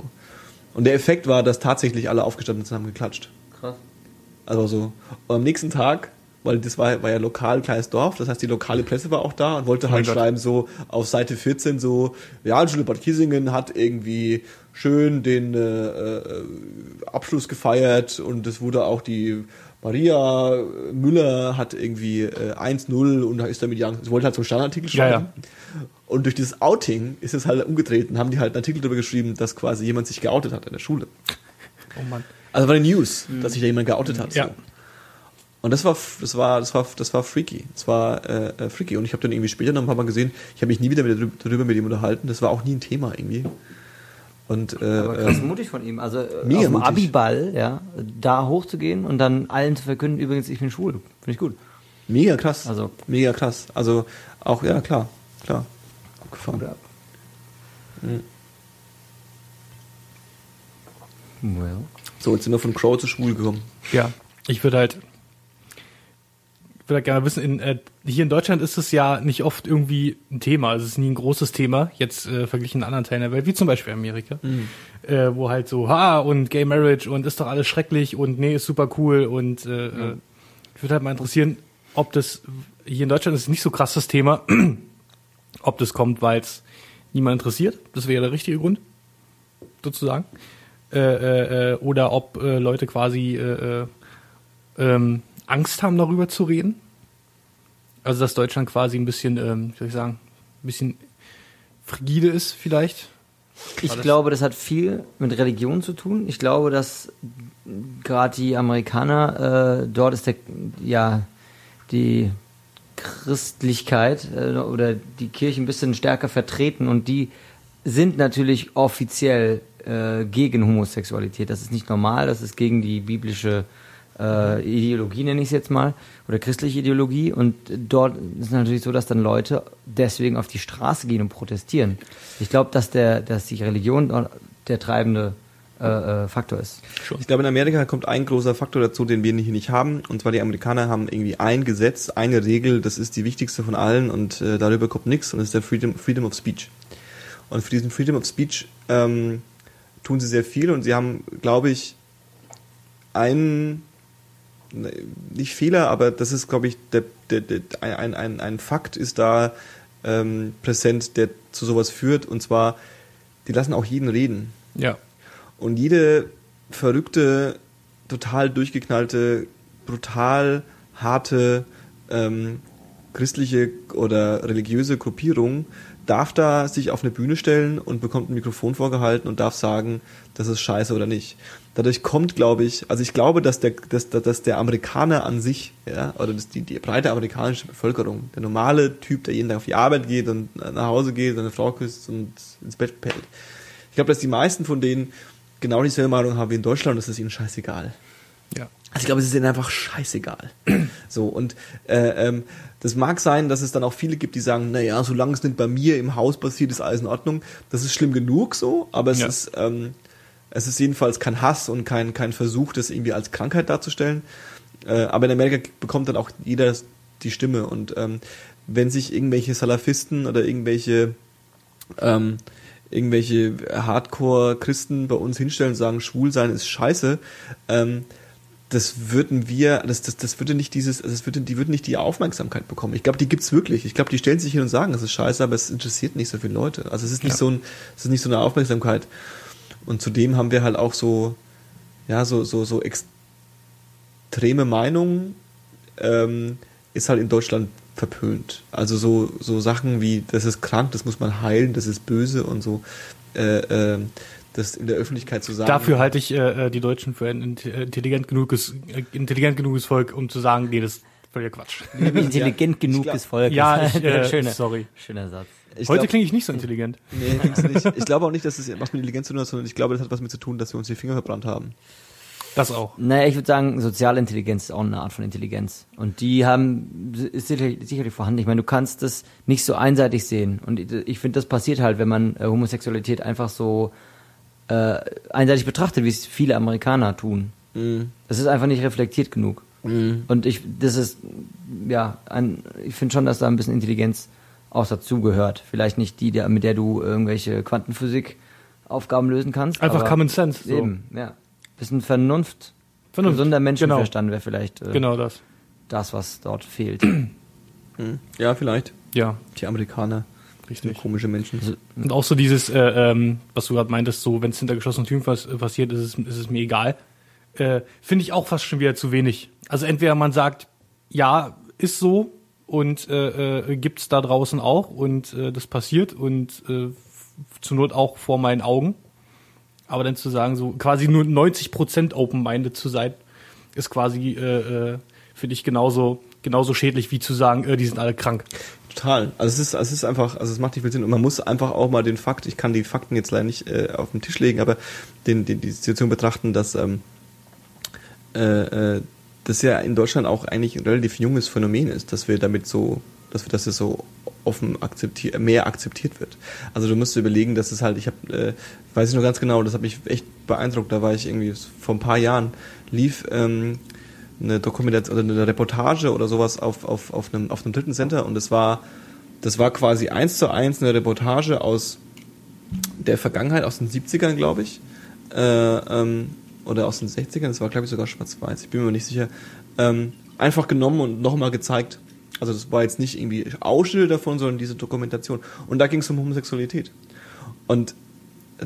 Und der Effekt war, dass tatsächlich alle aufgestanden sind und haben geklatscht. Krass. Also so. Und am nächsten Tag, weil das war, war ja lokal kleines Dorf, das heißt die lokale Presse war auch da und wollte halt Gott. schreiben so auf Seite 14 so, Realschule Bad Kiesingen hat irgendwie schön den äh, äh, Abschluss gefeiert und es wurde auch die Maria Müller hat irgendwie äh, 1-0 und da ist damit Young. Sie wollte halt so einen Standardartikel Ja, schreiben. Und durch dieses Outing ist es halt umgedreht und haben die halt einen Artikel darüber geschrieben, dass quasi jemand sich geoutet hat in der Schule. Oh Mann. Also war eine News, dass sich da jemand geoutet hat. Ja. So. Und das war, das war, das war, das war freaky. Das war äh, äh, freaky. Und ich habe dann irgendwie später noch ein paar Mal gesehen, ich habe mich nie wieder mit, darüber mit ihm unterhalten. Das war auch nie ein Thema irgendwie. Und äh, Aber krass äh, mutig von ihm. Also äh, auf dem. Abiball, ja, da hochzugehen und dann allen zu verkünden, übrigens, ich bin schwul. Finde ich gut. mega krass. Also- mega krass. Also auch, ja klar, klar. Abgefahren. Hut ab. Well. So, jetzt sind wir von Crow zu schwul gekommen. Ja, ich würde halt, würde gerne wissen, in, äh, hier in Deutschland ist es ja nicht oft irgendwie ein Thema, also es ist nie ein großes Thema, jetzt äh, verglichen mit anderen Teilen der Welt, wie zum Beispiel Amerika, äh, wo halt so, ha, und Gay Marriage und ist doch alles schrecklich und nee, ist super cool und äh, äh, ich würde halt mal interessieren, ob das, hier in Deutschland ist nicht so krass das Thema, ob das kommt, weil es niemand interessiert, das wäre der richtige Grund, sozusagen, äh, äh, äh, oder ob äh, Leute quasi äh, äh, ähm, Angst haben, darüber zu reden. Also dass Deutschland quasi ein bisschen, ähm, wie soll ich sagen, ein bisschen frigide ist vielleicht. Ich Alles- glaube, das hat viel mit Religion zu tun. Ich glaube, dass gerade die Amerikaner, äh, dort ist der, ja, die Christlichkeit äh, oder die Kirche ein bisschen stärker vertreten und die sind natürlich offiziell äh, gegen Homosexualität. Das ist nicht normal, das ist gegen die biblische äh, Ideologie, nenne ich es jetzt mal, oder christliche Ideologie. Und dort ist es natürlich so, dass dann Leute deswegen auf die Straße gehen und protestieren. Ich glaube, dass dass die Religion der treibende äh, äh, Faktor ist. Ich glaube, in Amerika kommt ein großer Faktor dazu, den wir hier nicht haben. Und zwar die Amerikaner haben irgendwie ein Gesetz, eine Regel, das ist die wichtigste von allen und äh, darüber kommt nichts und das ist der Freedom, Freedom of Speech. Und für diesen Freedom of Speech ähm, tun sie sehr viel und sie haben, glaube ich, einen, ne, nicht Fehler, aber das ist, glaube ich, der, der, der, ein, ein, ein Fakt ist da ähm, präsent, der zu sowas führt und zwar, die lassen auch jeden reden. Ja. Und jede verrückte, total durchgeknallte, brutal harte ähm, christliche oder religiöse Gruppierung darf da sich auf eine Bühne stellen und bekommt ein Mikrofon vorgehalten und darf sagen, das ist scheiße oder nicht. Dadurch kommt, glaube ich, also ich glaube, dass der, dass, dass der Amerikaner an sich, ja, oder dass die, die breite amerikanische Bevölkerung, der normale Typ, der jeden Tag auf die Arbeit geht und nach Hause geht, seine Frau küsst und ins Bett pellt. Ich glaube, dass die meisten von denen genau dieselbe Meinung haben wie in Deutschland und das ist ihnen scheißegal. Ja. Also ich glaube, es ist ihnen einfach scheißegal. So, und äh, ähm, das mag sein, dass es dann auch viele gibt, die sagen, naja, solange es nicht bei mir im Haus passiert, ist alles in Ordnung. Das ist schlimm genug so, aber es Ja. ist ähm, es ist jedenfalls kein Hass und kein, kein Versuch, das irgendwie als Krankheit darzustellen. Äh, aber in Amerika bekommt dann auch jeder die Stimme. Und ähm, wenn sich irgendwelche Salafisten oder irgendwelche ähm, irgendwelche Hardcore-Christen bei uns hinstellen und sagen, schwul sein ist scheiße, ähm, das würden wir, das, das, das würde nicht dieses, das würde, die würden nicht die Aufmerksamkeit bekommen. Ich glaube, die gibt's wirklich. Ich glaube, die stellen sich hin und sagen, das ist scheiße, aber es interessiert nicht so viele Leute. Also es ist nicht Ja. so ein, es ist nicht so eine Aufmerksamkeit. Und zudem haben wir halt auch so, ja, so, so, so extreme Meinungen, ähm, ist halt in Deutschland verpönt. Also so, so Sachen wie, das ist krank, das muss man heilen, das ist böse und so, äh, äh, das in der Öffentlichkeit zu sagen. Dafür halte ich äh, äh, die Deutschen für ein äh, intelligent genuges, äh, intelligent genuges Volk, um zu sagen, nee, das ist völliger Quatsch. Intelligent Ja, ich genug glaub- ist Volk. Ja, ich, äh, schöner, sorry. schöner Satz. Ich Heute klinge ich nicht so intelligent. Nee, gibt's nicht. Ich glaube auch nicht, dass es was mit Intelligenz zu tun hat, sondern ich glaube, das hat was mit zu tun, dass wir uns die Finger verbrannt haben. Das auch. Naja, ich würde sagen, soziale Intelligenz ist auch eine Art von Intelligenz. Und die haben, ist sicherlich, sicherlich vorhanden. Ich meine, du kannst das nicht so einseitig sehen. Und ich finde, das passiert halt, wenn man äh, Homosexualität einfach so äh, einseitig betrachtet, wie es viele Amerikaner tun. Mhm. Das ist einfach nicht reflektiert genug. Und ich, das ist, ja, ein, ich finde schon, dass da ein bisschen Intelligenz auch dazugehört. Vielleicht nicht die, der, mit der du irgendwelche Quantenphysik-Aufgaben lösen kannst. Einfach aber Common Sense. So. Eben, ja. Bisschen Vernunft. Vernunft, Gesunder Menschenverstand wäre vielleicht äh, Genau das. das, was dort fehlt. Mhm. Ja, vielleicht. Ja, Die Amerikaner. Richtig. komische Menschen. Also, Und auch so dieses, äh, ähm, was du gerade meintest, so, wenn es hinter geschlossenen Türen pass passiert, ist es, ist es mir egal. Äh, Finde ich auch fast schon wieder zu wenig. Also entweder man sagt, ja, ist so und äh, äh, gibt's da draußen auch und äh, das passiert und äh, zur Not auch vor meinen Augen. Aber dann zu sagen, so quasi nur 90% open-minded zu sein, ist quasi, äh, äh, finde ich, genauso, genauso schädlich wie zu sagen, äh, die sind alle krank. Total. Also es ist, es ist einfach, also es macht nicht viel Sinn. Und man muss einfach auch mal den Fakt, ich kann die Fakten jetzt leider nicht äh, auf den Tisch legen, aber den, den, die Situation betrachten, dass ähm, äh, äh, das ja in Deutschland auch eigentlich ein relativ junges Phänomen ist, dass wir damit so, dass wir, dass es so offen akzeptiert, mehr akzeptiert wird. Also du musst überlegen, dass es halt, ich habe, äh, weiß ich noch ganz genau, das hat mich echt beeindruckt, da war ich irgendwie vor ein paar Jahren, lief ähm, eine Dokumentation oder eine Reportage oder sowas auf, auf, auf, einem, auf einem dritten Center und das war, das war quasi eins zu eins eine Reportage aus der Vergangenheit, aus den 70ern, glaube ich. Äh, ähm, oder aus den 60ern, das war, glaube ich, sogar schwarz-weiß, ich bin mir nicht sicher. Ähm, einfach genommen und nochmal gezeigt. Also das war jetzt nicht irgendwie Ausschnitte davon, sondern diese Dokumentation. Und da ging es um Homosexualität. Und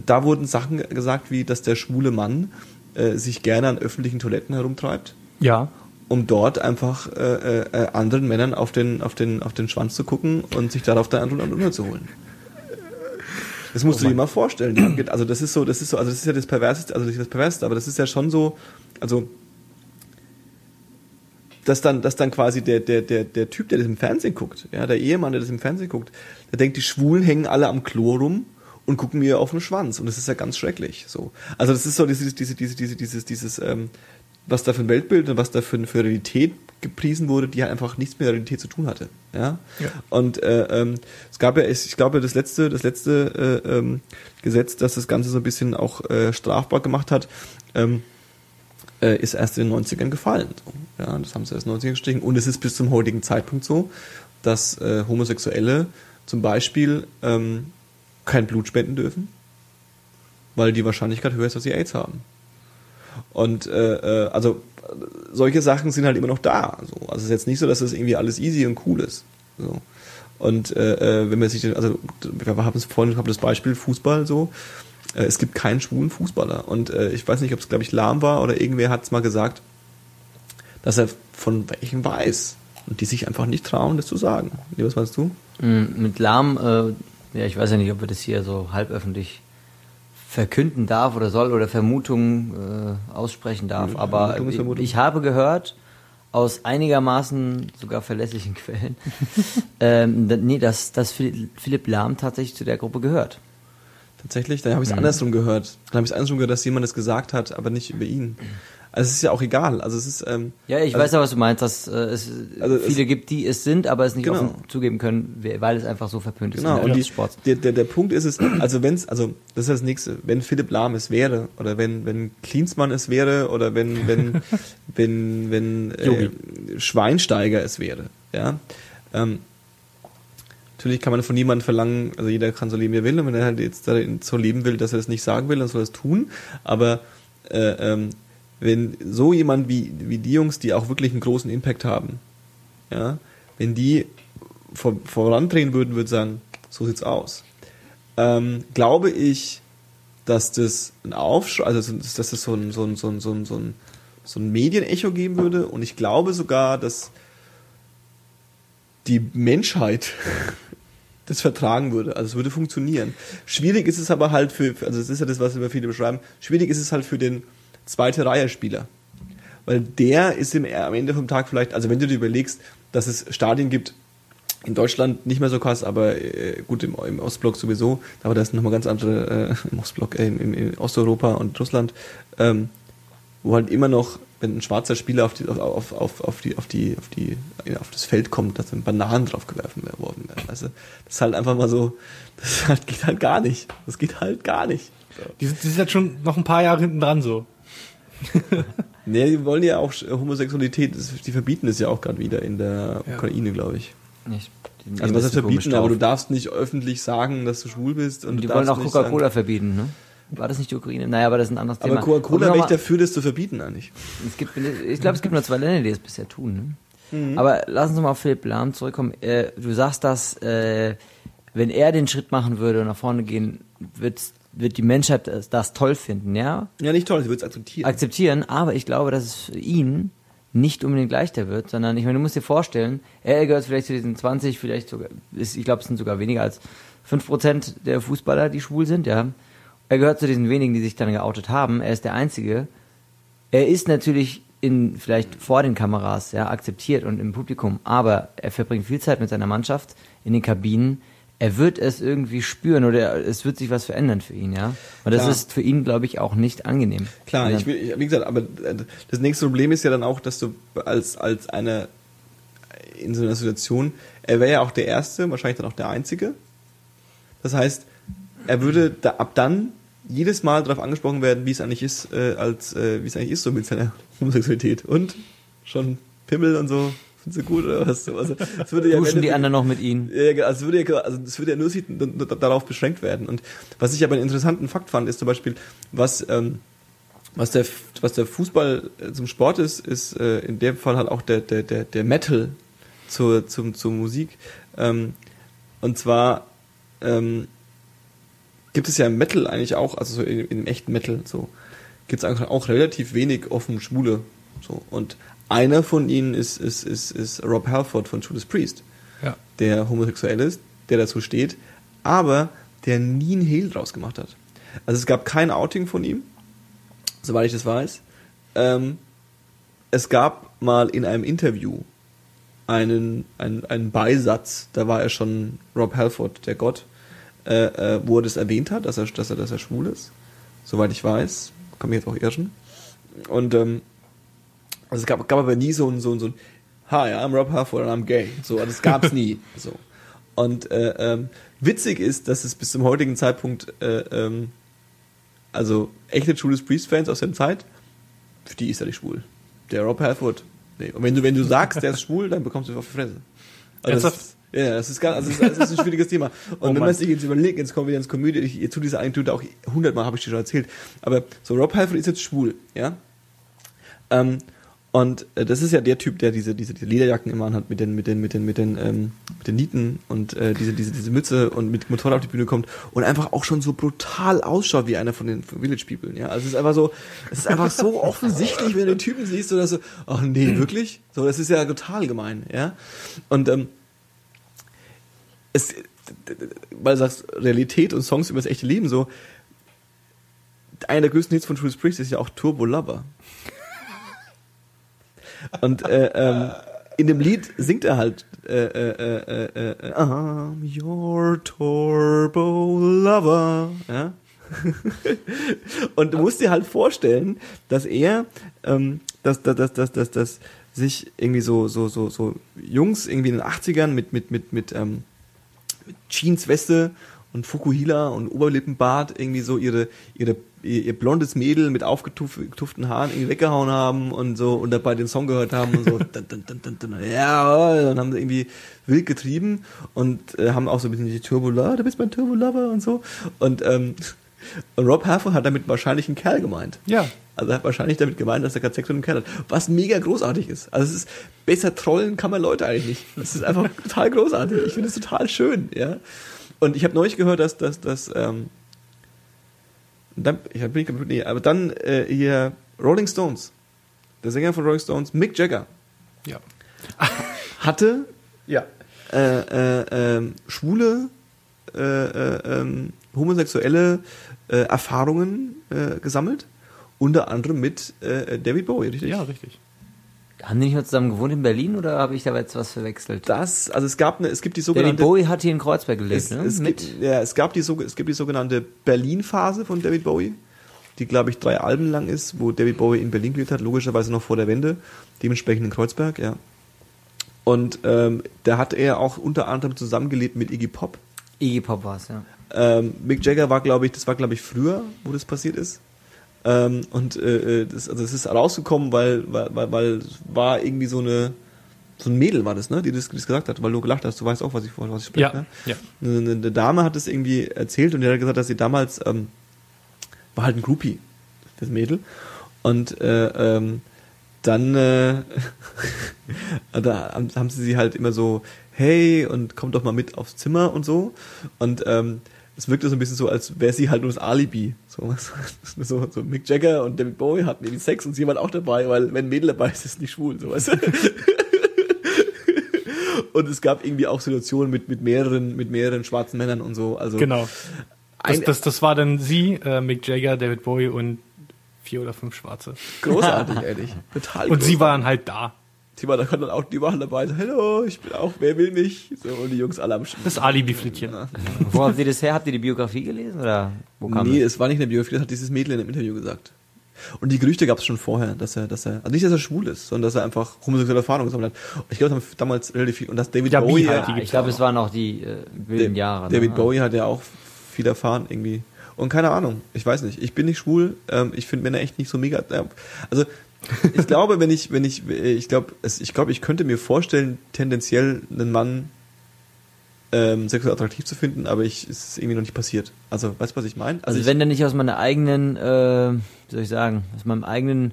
da wurden Sachen gesagt, wie dass der schwule Mann äh, sich gerne an öffentlichen Toiletten herumtreibt Ja. um dort einfach äh, äh, anderen Männern auf den, auf, den, auf den Schwanz zu gucken und sich darauf dann an und zu holen. Das musst Oh du dir mal vorstellen. Haben Also das ist so, das ist so, also das ist ja das Perverseste, also nicht das Perverseste, aber das ist ja schon so, also dass dann, dass dann quasi der, der, der, der Typ, der das im Fernsehen guckt, ja, der Ehemann, der das im Fernsehen guckt, der denkt, die Schwulen hängen alle am Klo rum und gucken mir auf den Schwanz. Und das ist ja ganz schrecklich. So. Also das ist so diese, diese, diese, diese, dieses, dieses, ähm, was da für ein Weltbild und was da für, für Realität gepriesen wurde, die halt einfach nichts mit der Realität zu tun hatte. Ja. Ja. Und äh, ähm, es gab ja, ich glaube, das letzte, das letzte äh, ähm, Gesetz, das das Ganze so ein bisschen auch äh, strafbar gemacht hat, ähm, äh, ist erst in den 90ern gefallen. So. Ja, das haben sie erst in den 90ern gestrichen. Und es ist bis zum heutigen Zeitpunkt so, dass äh, Homosexuelle zum Beispiel ähm, kein Blut spenden dürfen, weil die Wahrscheinlichkeit höher ist, dass sie AIDS haben. Und äh, äh, also solche Sachen sind halt immer noch da. So. Also es ist jetzt nicht so, dass das irgendwie alles easy und cool ist. So. Und äh, äh, wenn man sich, also wir haben es vorhin, habe das Beispiel Fußball so. Äh, es gibt keinen schwulen Fußballer. Und äh, ich weiß nicht, ob es, glaube ich, Lahm war oder irgendwer hat es mal gesagt, dass er von welchem weiß. und die sich einfach nicht trauen, das zu sagen. Was meinst du? Mm, Mit Lahm, äh, ja, ich weiß ja nicht, ob wir das hier so halböffentlich verkünden darf oder soll oder Vermutungen äh, aussprechen darf, Ja, aber Vermutung ich, ich habe gehört, aus einigermaßen sogar verlässlichen Quellen, ähm, nee, dass, dass Philipp Lahm tatsächlich zu der Gruppe gehört. Tatsächlich? Dann habe Mhm. ich es andersrum gehört. Dann habe ich es andersrum gehört, dass jemand das gesagt hat, aber nicht über ihn. Also es ist ja auch egal. Also es ist ähm, Ja, ich also, weiß ja, was du meinst, dass äh, es Also es- viele gibt, die es sind, aber es nicht Genau. offen zugeben können, we- weil es einfach so verpönt ist Genau, und der die, Sports. der, der, der Punkt ist es, also wenn's, also das ist das nächste, wenn Philipp Lahm es wäre, oder wenn, wenn Klinsmann es wäre, oder wenn, wenn, wenn, wenn äh, Schweinsteiger es wäre, ja. Ähm, natürlich kann man von niemandem verlangen, also jeder kann so leben, wie er will, und wenn er halt jetzt so leben will, dass er es nicht sagen will, dann soll er es tun. Aber äh, ähm, wenn so jemand wie, wie die Jungs, die auch wirklich einen großen Impact haben, ja, wenn die vor, vorandrehen würden, würde sagen, so sieht's aus. Ähm, glaube ich, dass das ein Aufschrei, also dass das so ein, so ein, so ein, so ein, so ein, so ein Medienecho geben würde und ich glaube sogar, dass die Menschheit das vertragen würde. Also es würde funktionieren. Schwierig ist es aber halt für, also das ist ja das, was immer viele beschreiben, schwierig ist es halt für den zweite Reihe-Spieler. Weil der ist im, am Ende vom Tag vielleicht, also wenn du dir überlegst, dass es Stadien gibt, in Deutschland nicht mehr so krass, aber äh, gut im, im Ostblock sowieso, aber da ist nochmal ganz andere, äh, im Ostblock, äh, im, im Osteuropa und Russland, ähm, wo halt immer noch, wenn ein schwarzer Spieler auf die, auf, auf, auf die, auf die, auf die, auf das Feld kommt, dass dann Bananen drauf geworfen worden werden. Also, das ist halt einfach mal so, das halt, geht halt gar nicht. Das geht halt gar nicht. So. Die, sind- die sind jetzt schon noch ein paar Jahre hinten dran so. Nee, die wollen ja auch Homosexualität, das- die verbieten es ja auch gerade wieder in der Ja. Ukraine, glaube ich. Nicht. Die Also was das heißt verbieten, aber du darfst nicht öffentlich sagen, dass du schwul bist. Und Und die wollen auch Coca-Cola verbieten, ne? War das nicht die Ukraine? Naja, aber das ist ein anderes Aber Thema. Coca-Cola Um wäre ich dafür, das zu verbieten eigentlich. Es gibt, ich glaube, es gibt nur zwei Länder, die es bisher tun. Ne? Mhm. Aber lass uns mal auf Philipp Lahm zurückkommen. Äh, du sagst, dass äh, wenn er den Schritt machen würde und nach vorne gehen, wird's, wird die Menschheit das, toll finden, ja? Ja, nicht toll, sie wird es akzeptieren. Akzeptieren, aber ich glaube, dass es für ihn nicht unbedingt leichter wird, sondern ich meine, du musst dir vorstellen, er gehört vielleicht zu diesen 20, vielleicht sogar, ist, ich glaube, es sind sogar weniger als 5% der Fußballer, die schwul sind, ja. Er gehört zu diesen wenigen, die sich dann geoutet haben. Er ist der Einzige. Er ist natürlich in, vielleicht vor den Kameras, ja, akzeptiert und im Publikum, aber er verbringt viel Zeit mit seiner Mannschaft in den Kabinen. Er wird es irgendwie spüren oder es wird sich was verändern für ihn, ja. Und das Klar. ist für ihn, glaube ich, auch nicht angenehm. Klar, ich will, wie gesagt, aber das nächste Problem ist ja dann auch, dass du als, als eine, in so einer Situation, er wäre ja auch der Erste, wahrscheinlich dann auch der Einzige. Das heißt, er würde da, ab dann jedes Mal darauf angesprochen werden, wie es eigentlich ist, äh, als, äh, wie es eigentlich ist so mit seiner Homosexualität. Und schon Pimmel und so, du gut oder was? Also, das würde ja im Duschen die anderen noch mit ihnen. ja, ja, also es würde ja, also es würde ja nur n- darauf beschränkt werden. Und was ich aber einen interessanten Fakt fand, ist zum Beispiel, was, ähm, was der, was der Fußball äh, zum Sport ist, ist äh, in dem Fall halt auch der, der, der, der Metal zur, zum, zur Musik. Ähm, und zwar ähm, gibt es ja im Metal eigentlich auch, also so in, in dem echten Metal, so, gibt es eigentlich auch relativ wenig offen Schwule. So. Und einer von ihnen ist, ist, ist, ist Rob Halford von Judas Priest Ja. der homosexuell ist, der dazu steht, aber der nie einen Hehl draus gemacht hat. Also es gab kein Outing von ihm, soweit ich das weiß. Ähm, es gab mal in einem Interview einen, einen, einen Beisatz, da war er schon Rob Halford, der Gott, äh, äh, wo er das erwähnt hat, dass er, dass er, dass er schwul ist. Soweit ich weiß, kann mich jetzt auch irren. Und ähm, also es gab, gab aber nie so ein, so ein, so ein Hi, I'm Rob Halford and I'm gay. So, das gab's nie. So. Und äh, ähm, witzig ist, dass es bis zum heutigen Zeitpunkt, äh, ähm, also echte Judas Priest-Fans aus der Zeit, für die ist er nicht schwul. Der Rob Halford, nee. Und wenn du, wenn du sagst, der ist schwul, dann bekommst du auf die Fresse. Also das, ja, das ist, ganz, also das ist, das ist ein schwieriges Thema. Und Oh wenn man sich jetzt überlegt, jetzt kommen wir ins Komödie, ich, jetzt tut diese Anekdote auch hundertmal, habe ich dir schon erzählt, aber so Rob Halford ist jetzt schwul, ja. Ähm, Und äh, das ist ja der Typ, der diese, diese, diese Lederjacken immer anhat mit den, mit den, mit den, mit den, ähm, mit den Nieten und äh, diese, diese, diese Mütze und mit Motorrad auf die Bühne kommt und einfach auch schon so brutal ausschaut wie einer von den Village People. Ja, also es ist einfach so, es ist einfach so offensichtlich, wenn du den Typen siehst, so dass du, ach nee, wirklich? So, das ist ja total gemein, ja. Und ähm, es, weil du sagst, Realität und Songs über das echte Leben so, einer der größten Hits von Judas Priest ist ja auch Turbo Lover. Und äh, ähm, in dem Lied singt er halt äh, äh, äh, äh, äh, I'm your Turbo Lover. Ja? Und du musst dir halt vorstellen, dass er, ähm, dass, dass, dass, dass, dass, dass sich irgendwie so, so, so, so Jungs irgendwie in den 80ern mit, mit, mit, mit, ähm, mit Jeansweste und Fukuhila und Oberlippenbart irgendwie so ihre, ihre, ihr, ihr blondes Mädel mit aufgetuften Haaren irgendwie weggehauen haben und so und dabei den Song gehört haben und so, dun, dun, dun, ja, dann haben sie irgendwie wild getrieben und äh, haben auch so ein bisschen die Turbo-Lover, du bist mein Turbo-Lover und so und, ähm, und Rob Halford hat damit wahrscheinlich einen Kerl gemeint. Ja. Also er hat wahrscheinlich damit gemeint, dass er gerade Sex mit einem Kerl hat. Was mega großartig ist. Also es ist, besser trollen kann man Leute eigentlich nicht. Das ist einfach total großartig. Ich finde es total schön, ja. Und ich habe neulich gehört, dass, dass, dass, ähm, dann, ich bin ich nee, aber dann äh, hier Rolling Stones, der Sänger von Rolling Stones, Mick Jagger, Ja. hatte Ja. äh, äh, ähm, schwule, äh, äh, ähm, homosexuelle äh, Erfahrungen gesammelt. Unter anderem mit David Bowie, richtig? Ja, richtig. Haben die nicht mal zusammen gewohnt in Berlin oder habe ich da jetzt was verwechselt? Das, also es gab eine, es gibt die David sogenannte Bowie hat hier in Kreuzberg gelebt, es, ne? es, Mit gibt, ja, es gab die es gibt die sogenannte Berlin-Phase von David Bowie, die glaube ich drei Alben lang ist, wo David Bowie in Berlin gelebt hat, logischerweise noch vor der Wende, dementsprechend in Kreuzberg, ja. Und ähm, da hat er auch unter anderem zusammengelebt mit Iggy Pop. Iggy Pop war's, ja. Ähm, Mick Jagger war, glaube ich, das war, glaube ich, früher, wo das passiert ist. Ähm, und äh, das, also es ist rausgekommen, weil, weil, weil, weil es war irgendwie so eine, so ein Mädel war das, ne, die das, die das gesagt hat, weil du gelacht hast, du weißt auch, was ich vorhin, was ich spreche, Ja, ne? ja. Eine, eine, Dame hat es irgendwie erzählt und die hat gesagt, dass sie damals ähm, war halt ein Groupie, das Mädel. Und äh, ähm, dann äh, da haben, sie sie halt immer so, hey, und komm doch mal mit aufs Zimmer und so. Und ähm, es wirkte so ein bisschen so, als wäre sie halt nur das Alibi. So, so, so Mick Jagger und David Bowie hatten irgendwie Sex und sie waren auch dabei, weil wenn ein Mädel dabei ist, ist es nicht schwul. So, weißt du? Und es gab irgendwie auch Situationen mit, mit mehreren, mit mehreren schwarzen Männern und so. Also Genau. Das, das, das war dann sie, äh, Mick Jagger, David Bowie und vier oder fünf Schwarze. großartig, ehrlich. Total Und sie großartig. waren halt da. Waren, da konnten dann auch, die waren dabei, so, hello, ich bin auch, wer will mich? So, und die Jungs alle am Sch- Das Alibi-Flittchen. Wo habt ihr das her? Habt ihr die Biografie gelesen oder wo kam Nee, das? es war nicht in der Biografie, das hat dieses Mädel in einem Interview gesagt. Und die Gerüchte gab es schon vorher, dass er, dass er, also nicht, dass er schwul ist, sondern dass er einfach homosexuelle Erfahrungen gesammelt hat. Und ich glaube, das haben damals relativ viel, und dass David Ja, wie Bowie, halt, ja, die gibt's ich glaube, es waren auch die äh, wilden Jahre. David ne? Bowie hat ja auch viel erfahren irgendwie. Und keine Ahnung, ich weiß nicht. Ich bin nicht schwul. Ähm, ich finde Männer echt nicht so mega. Äh, also ich glaube, wenn ich, wenn ich, ich glaube, es- ich glaube, ich könnte mir vorstellen, tendenziell einen Mann ähm, sexuell attraktiv zu finden, aber ich, es ist irgendwie noch nicht passiert. Also, weißt du, was ich meine? Also ich, wenn der nicht aus meiner eigenen, äh, wie soll ich sagen, aus meinem eigenen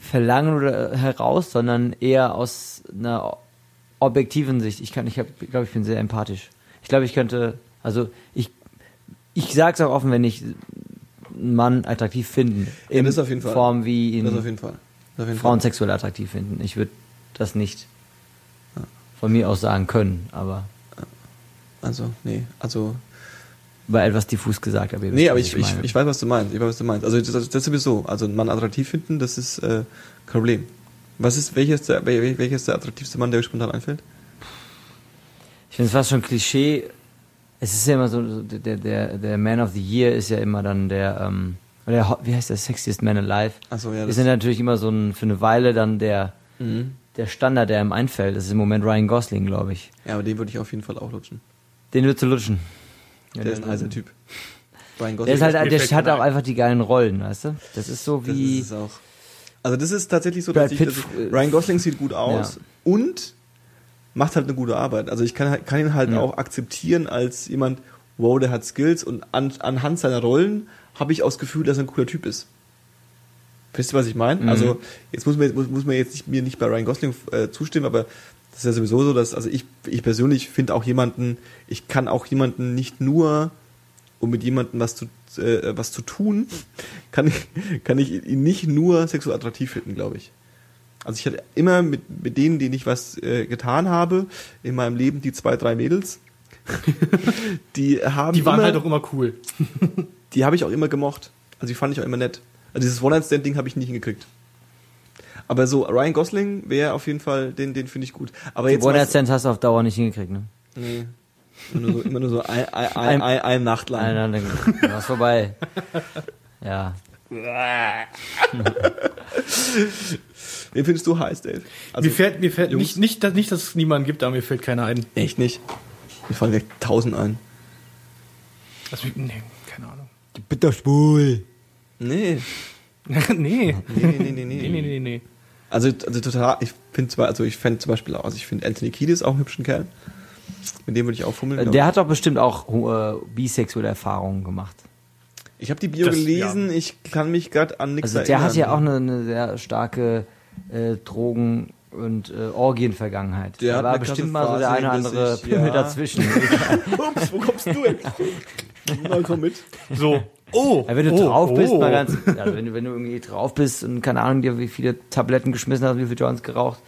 Verlangen oder heraus, sondern eher aus einer objektiven Sicht. Ich kann, ich glaube, ich bin sehr empathisch. Ich glaube, ich könnte, also ich, ich sag's auch offen, wenn ich einen Mann attraktiv finden, Ja, in das auf jeden Fall. Form wie das auf ihn jeden Fall. Frauen sexuell attraktiv finden. Ich würde das nicht von mir aus sagen können, aber Also, nee, also war etwas diffus gesagt. Aber Nee, aber ich, ich, ich weiß, was du meinst. Ich weiß, was du meinst. Also das, das ist sowieso. Also einen Mann attraktiv finden, das ist äh, kein Problem. Was ist, welcher ist der, wel- welcher ist der attraktivste Mann, der euch spontan einfällt? Ich finde es fast schon Klischee. Es ist ja immer so, so der, der, der Man of the Year ist ja immer dann der, ähm, oder wie heißt der, Sexiest Man Alive. Achso, ja, Wir das sind natürlich immer so ein, für eine Weile dann der, mhm. der Standard, der ihm einfällt. Das ist im Moment Ryan Gosling, glaube ich. Ja, aber den würde ich auf jeden Fall auch lutschen. Den wird zu lutschen. Der ist ein heißer Typ. Ryan Der ist halt, der hat auch ein. einfach die geilen Rollen, weißt du? Das ist so Das wie, ist es auch. Also das ist tatsächlich so, dass ich, äh, Ryan Gosling sieht gut aus Ja. und macht halt eine gute Arbeit. Also ich kann, halt- kann ihn halt Ja. auch akzeptieren als jemand, wow, der hat Skills und an, anhand seiner Rollen habe ich auch das Gefühl, dass er ein cooler Typ ist. Wisst ihr, was ich meine? Mhm. Also jetzt muss man, muss, muss man jetzt nicht, mir nicht bei Ryan Gosling äh, zustimmen, aber das ist ja sowieso so, dass, also ich, ich persönlich finde auch jemanden, ich kann auch jemanden nicht nur, um mit jemandem was zu, äh, was zu tun, kann ich, kann ich ihn nicht nur sexuell attraktiv finden, glaube ich. Also ich hatte immer mit, mit denen, denen ich was äh, getan habe, in meinem Leben die zwei, drei Mädels, die haben Die waren immer, halt auch immer cool. die habe ich auch immer gemocht. Also die fand ich auch immer nett. Also dieses One-Night-Stand-Ding habe ich nicht hingekriegt. Aber so Ryan Gosling wäre auf jeden Fall, den, den finde ich gut. Aber jetzt One Night was- Stands hast du auf Dauer nicht hingekriegt, ne? Nee. Immer nur so, immer nur so ein, ein, ein, ein, eine Nacht lang. Nein, nein, dann war's vorbei. Ja. Wen findest du heiß, Dave? Also, mir fällt, mir fällt Jungs. nicht, nicht, dass, nicht, dass es niemanden gibt, aber mir fällt keiner ein. echt nicht. Mir fallen gleich tausend ein. Also, nee, keine Ahnung. Doch schwul. Nee. nee. Nee, nee, nee, nee, Nee, nee. nee, nee, nee. Also, also total, ich finde zwar, also ich fände zum Beispiel auch, also ich finde Anthony Kiedis auch einen hübschen Kerl. Mit dem würde ich auch fummeln. Der hat doch bestimmt auch äh, bisexuelle Erfahrungen gemacht. ich habe die Bio Das- gelesen, ich kann mich gerade an nichts Also der erinnern. hat ja auch eine, eine sehr starke äh, Drogen- und äh, Orgienvergangenheit. Der da war bestimmt mal so der eine hinter andere Pimmel ja. dazwischen. Ups, wo kommst du jetzt? Na, komm mit. So. Oh. Ja, wenn du oh, drauf bist, oh. mal ganz, also wenn du, wenn du irgendwie drauf bist und keine Ahnung, dir wie viele Tabletten geschmissen hast, wie viele Joints geraucht,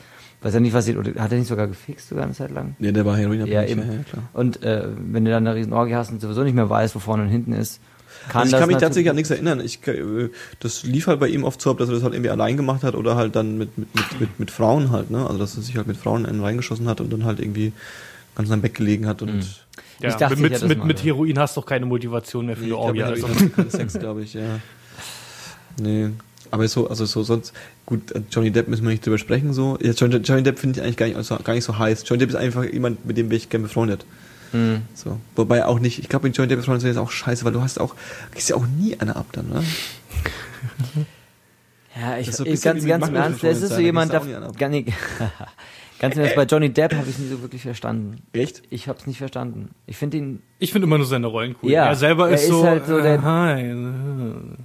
weiß ja nicht, was oder hat er nicht sogar gefixt sogar eine Zeit lang? Nee, der war Heroin. Ja, eben. klar. Und äh, wenn du dann eine riesen Orgie hast und sowieso nicht mehr weißt, wo vorne und hinten ist, kann Also ich kann mich tatsächlich an nichts erinnern. Ich, äh, das lief halt bei ihm oft so ab, dass er das halt irgendwie allein gemacht hat oder halt dann mit, mit, mit, mit, mit Frauen halt, ne? Also dass er sich halt mit Frauen einen reingeschossen hat und dann halt irgendwie ganz am Bett gelegen hat und Mhm. Ja, Ich dachte, ich mit, das mit, mal mit. Heroin hast du doch keine Motivation mehr für Nee, ich Orgie. Also. Sex, glaube ich, ja. Nee. Aber so, also so sonst, gut, äh, Johnny Depp müssen wir nicht drüber sprechen, so. Ja, Johnny, Johnny Depp finde ich eigentlich gar nicht, so, gar nicht so heiß. Johnny Depp ist einfach jemand, mit dem wäre ich gerne befreundet. Mhm. So. Wobei auch nicht, ich glaube, mit Johnny Depp befreundet sein ist auch scheiße, weil du hast auch, kriegst ja auch nie eine ab dann, ne? Ja, ich, ist so ich ganz, ganz im Ernst, das ist so jemand, da, gar nicht, ganz im Ernst, bei Johnny Depp habe ich nie so wirklich verstanden. Echt? Ich habe es nicht verstanden. Ich finde ihn, Ich finde immer nur seine Rollen cool. Ja, er selber er ist, ist so. halt so der- äh, hi,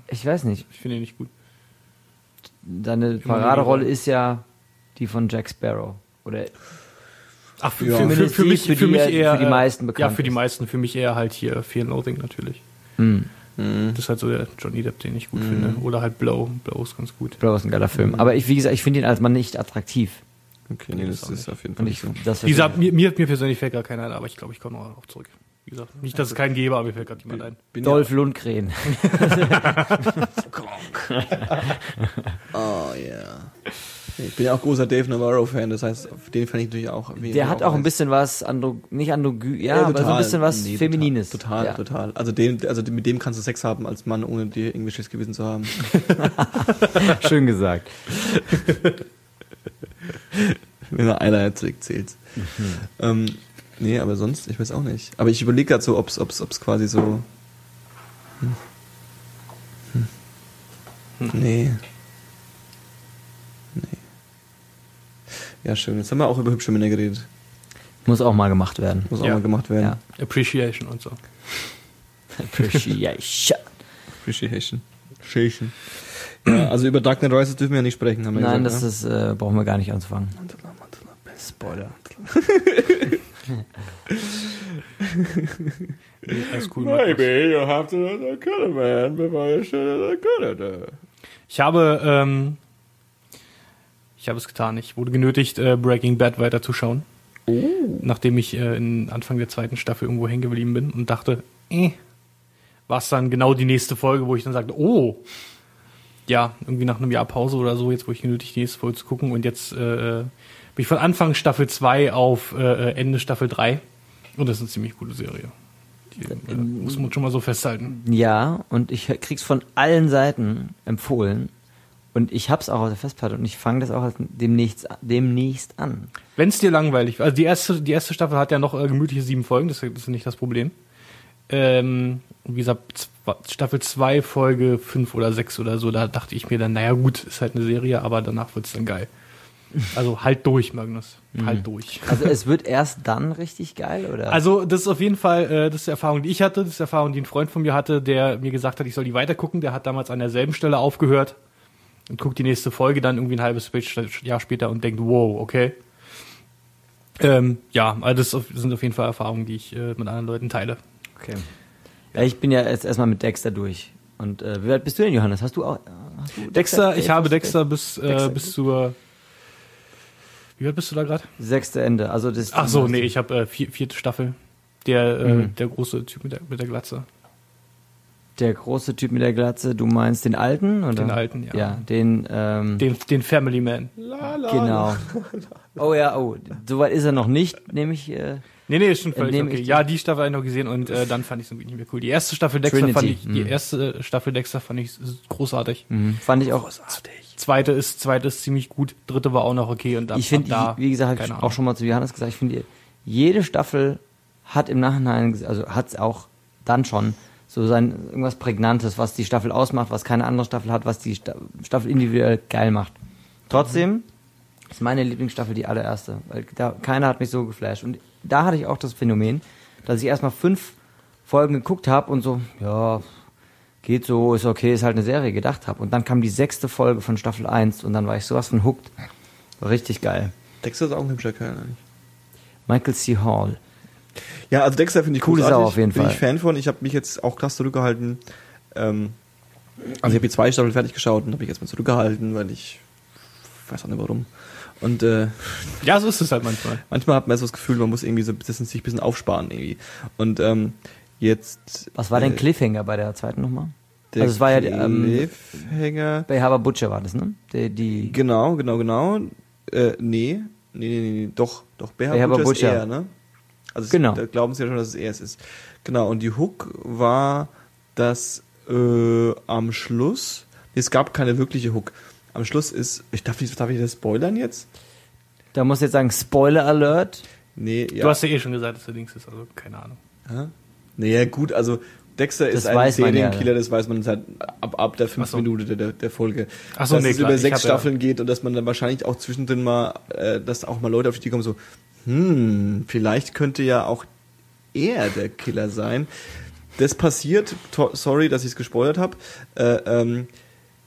ich weiß nicht, ich finde ihn nicht gut. seine Paraderolle ist ja die von Jack Sparrow. Oder Ach, für, Ja. für, für, Zumindest für die, mich, für für die mich er- eher. für die äh, meisten Ja, bekannt für die ist. meisten. Für mich eher halt hier Fear and Loathing natürlich. hm, Mhm. Das ist halt so der Johnny Depp, den ich gut finde. Oder halt Blow. Blow ist ganz gut. Bro, ist ein geiler Film. Aber ich, wie gesagt, ich finde ihn als Mann nicht attraktiv. Okay, nee, das auch ist auf jeden Fall ich, nicht so. das Wie gesagt, mir, mir, mir persönlich fällt gar keiner ein, aber ich glaube, ich komme noch darauf zurück. Wie gesagt, nicht, dass es keinen gäbe, aber mir fällt gerade niemand ein. Bin Dolph Lundgren. Oh ja. Ich bin ja auch großer Dave Navarro-Fan, das heißt, den fand ich natürlich auch. Der hat auch ein bisschen was, andro, nicht androgyn, ja, Ja, aber so ein total. bisschen was Nee, Feminines. Total, ja. total. Also, den, also mit dem kannst du Sex haben als Mann, ohne dir irgendwie schlechtes Gewissen zu haben. Schön gesagt. Wenn er einer zurückzählt. Ähm, nee, aber sonst, ich weiß auch nicht. Aber ich überlege gerade so, ob es ob's, ob's quasi so. Hm. Hm. Nee. Nee. Ja, schön. Jetzt haben wir auch über hübsche Männer geredet. Muss auch mal gemacht werden. Muss auch Ja. mal gemacht werden. Ja. Appreciation und so. Appreciation. Appreciation. Appreciation. Ja, also über Dark Knight Rises dürfen wir ja nicht sprechen, haben wir Nein, gesagt. das ist, äh, brauchen wir gar nicht anzufangen. ne? Spoiler. Cool. Maybe you have to kill a man before you should kill it. Ich habe, ähm, ich habe es getan. Ich wurde genötigt, äh, Breaking Bad weiterzuschauen. Nachdem ich äh, in Anfang der zweiten Staffel irgendwo hängen geblieben bin und dachte, eh, war es dann genau die nächste Folge, wo ich dann sagte, oh, ja, irgendwie nach einem Jahr Pause oder so, jetzt wurde ich genötigt, die nächste Folge zu gucken und jetzt äh, bin ich von Anfang Staffel 2 auf äh, Ende Staffel 3 und das ist eine ziemlich gute Serie. Die, äh, muss man schon mal so festhalten. Ja, und ich krieg's von allen Seiten empfohlen. Und ich hab's auch auf der Festplatte und ich fange das auch demnächst, demnächst an. Wenn es dir langweilig war, also die erste, die erste Staffel hat ja noch äh, gemütliche sieben Folgen, das, ist nicht das Problem. Ähm, wie gesagt, Staffel 2, Folge 5 oder 6 oder so, da dachte ich mir dann, naja gut, ist halt eine Serie, aber danach wird's dann geil. Also halt durch, Magnus. Halt durch. Also es wird erst dann richtig geil, oder? Also das ist auf jeden Fall, äh, das ist die Erfahrung, die ich hatte, das ist die Erfahrung, die ein Freund von mir hatte, der mir gesagt hat, ich soll die weitergucken, der hat damals an derselben Stelle aufgehört. Und guckt die nächste Folge dann irgendwie ein halbes Jahr später und denkt, wow, okay. Ähm, ja, also das sind auf jeden Fall Erfahrungen, die ich äh, mit anderen Leuten teile. Okay. Ja, ich bin ja jetzt erstmal mit Dexter durch. Und äh, wie alt bist du denn, Johannes? Hast du auch. Hast du Dexter, ich habe Dexter bis, äh, bis zur. Wie alt bist du da gerade? Sechste Ende. Also das Ach so, nee, ich habe äh, vier, vierte Staffel. Der, äh, mhm. der große Typ mit der, mit der Glatze. Der große Typ mit der Glatze, du meinst den alten? Oder? Den alten, ja. Ja, den, ähm, den, den Family Man. La, la, genau. oh ja, oh, soweit ist er noch nicht, nehme ich. Äh, nee, nee, ist schon völlig okay. Ja, die Staffel habe ich noch gesehen und äh, dann fand ich es irgendwie nicht mehr cool. Die erste Staffel Dexter Trinity. fand ich, mhm. die erste Staffel Dexter fand ich großartig. Mhm. Fand ich auch großartig. Zweite ist, zweite ist ziemlich gut, dritte war auch noch okay und dann Ich finde, da, wie gesagt, habe ich auch schon mal zu Johannes gesagt, ich finde, jede Staffel hat im Nachhinein, also hat es auch dann schon so sein irgendwas Prägnantes, was die Staffel ausmacht, was keine andere Staffel hat, was die Staffel individuell geil macht. Trotzdem ist meine Lieblingsstaffel die allererste, weil da keiner hat mich so geflasht und da hatte ich auch das Phänomen, dass ich erstmal fünf Folgen geguckt habe und so, ja, geht so, ist okay, ist halt eine Serie gedacht habe und dann kam die sechste Folge von Staffel 1 und dann war ich sowas von hooked. War richtig geil. Dexter ist auch ein hübscher Kerl eigentlich. Michael C. Hall. Ja, also Dexter finde ich cool. Sau auf jeden Bin Fall. ich Fan von. Ich habe mich jetzt auch krass zurückgehalten. Ähm, also ich habe die zwei Staffeln fertig geschaut und habe mich jetzt mal zurückgehalten, weil ich weiß auch nicht warum. Und äh, ja, so ist es halt manchmal. Manchmal hat man so das Gefühl, man muss irgendwie so sich ein bisschen aufsparen irgendwie. Und ähm, jetzt. Was war denn äh, Cliffhanger bei der zweiten nochmal? Der also es war ja ähm, Cliffhanger. Bei Haber Butcher war das, ne? Die, die genau, genau, genau. Äh, nee, nee, nee, nee, doch, doch. Behaber Butcher, Butcher ist er, ne? Also genau. da glauben sie ja schon, dass es er ist. Genau, und die Hook war, dass äh, am Schluss, es gab keine wirkliche Hook. Am Schluss ist, ich darf, darf ich das spoilern jetzt? Da muss ich jetzt sagen, Spoiler Alert. Nee, ja. Du hast ja eh schon gesagt, dass der Links ist, also keine Ahnung. Ja? Naja, gut, also Dexter das ist ein Serienkiller, ja. das weiß man seit ab, ab der fünf so. Minute der, der Folge. Ach so, dass nee, es klar. über sechs Staffeln ja. geht und dass man dann wahrscheinlich auch zwischendrin mal, äh, dass auch mal Leute auf die kommen, so, hm, vielleicht könnte ja auch er der Killer sein. Das passiert, sorry, dass ich es gespoilert habe, äh, ähm,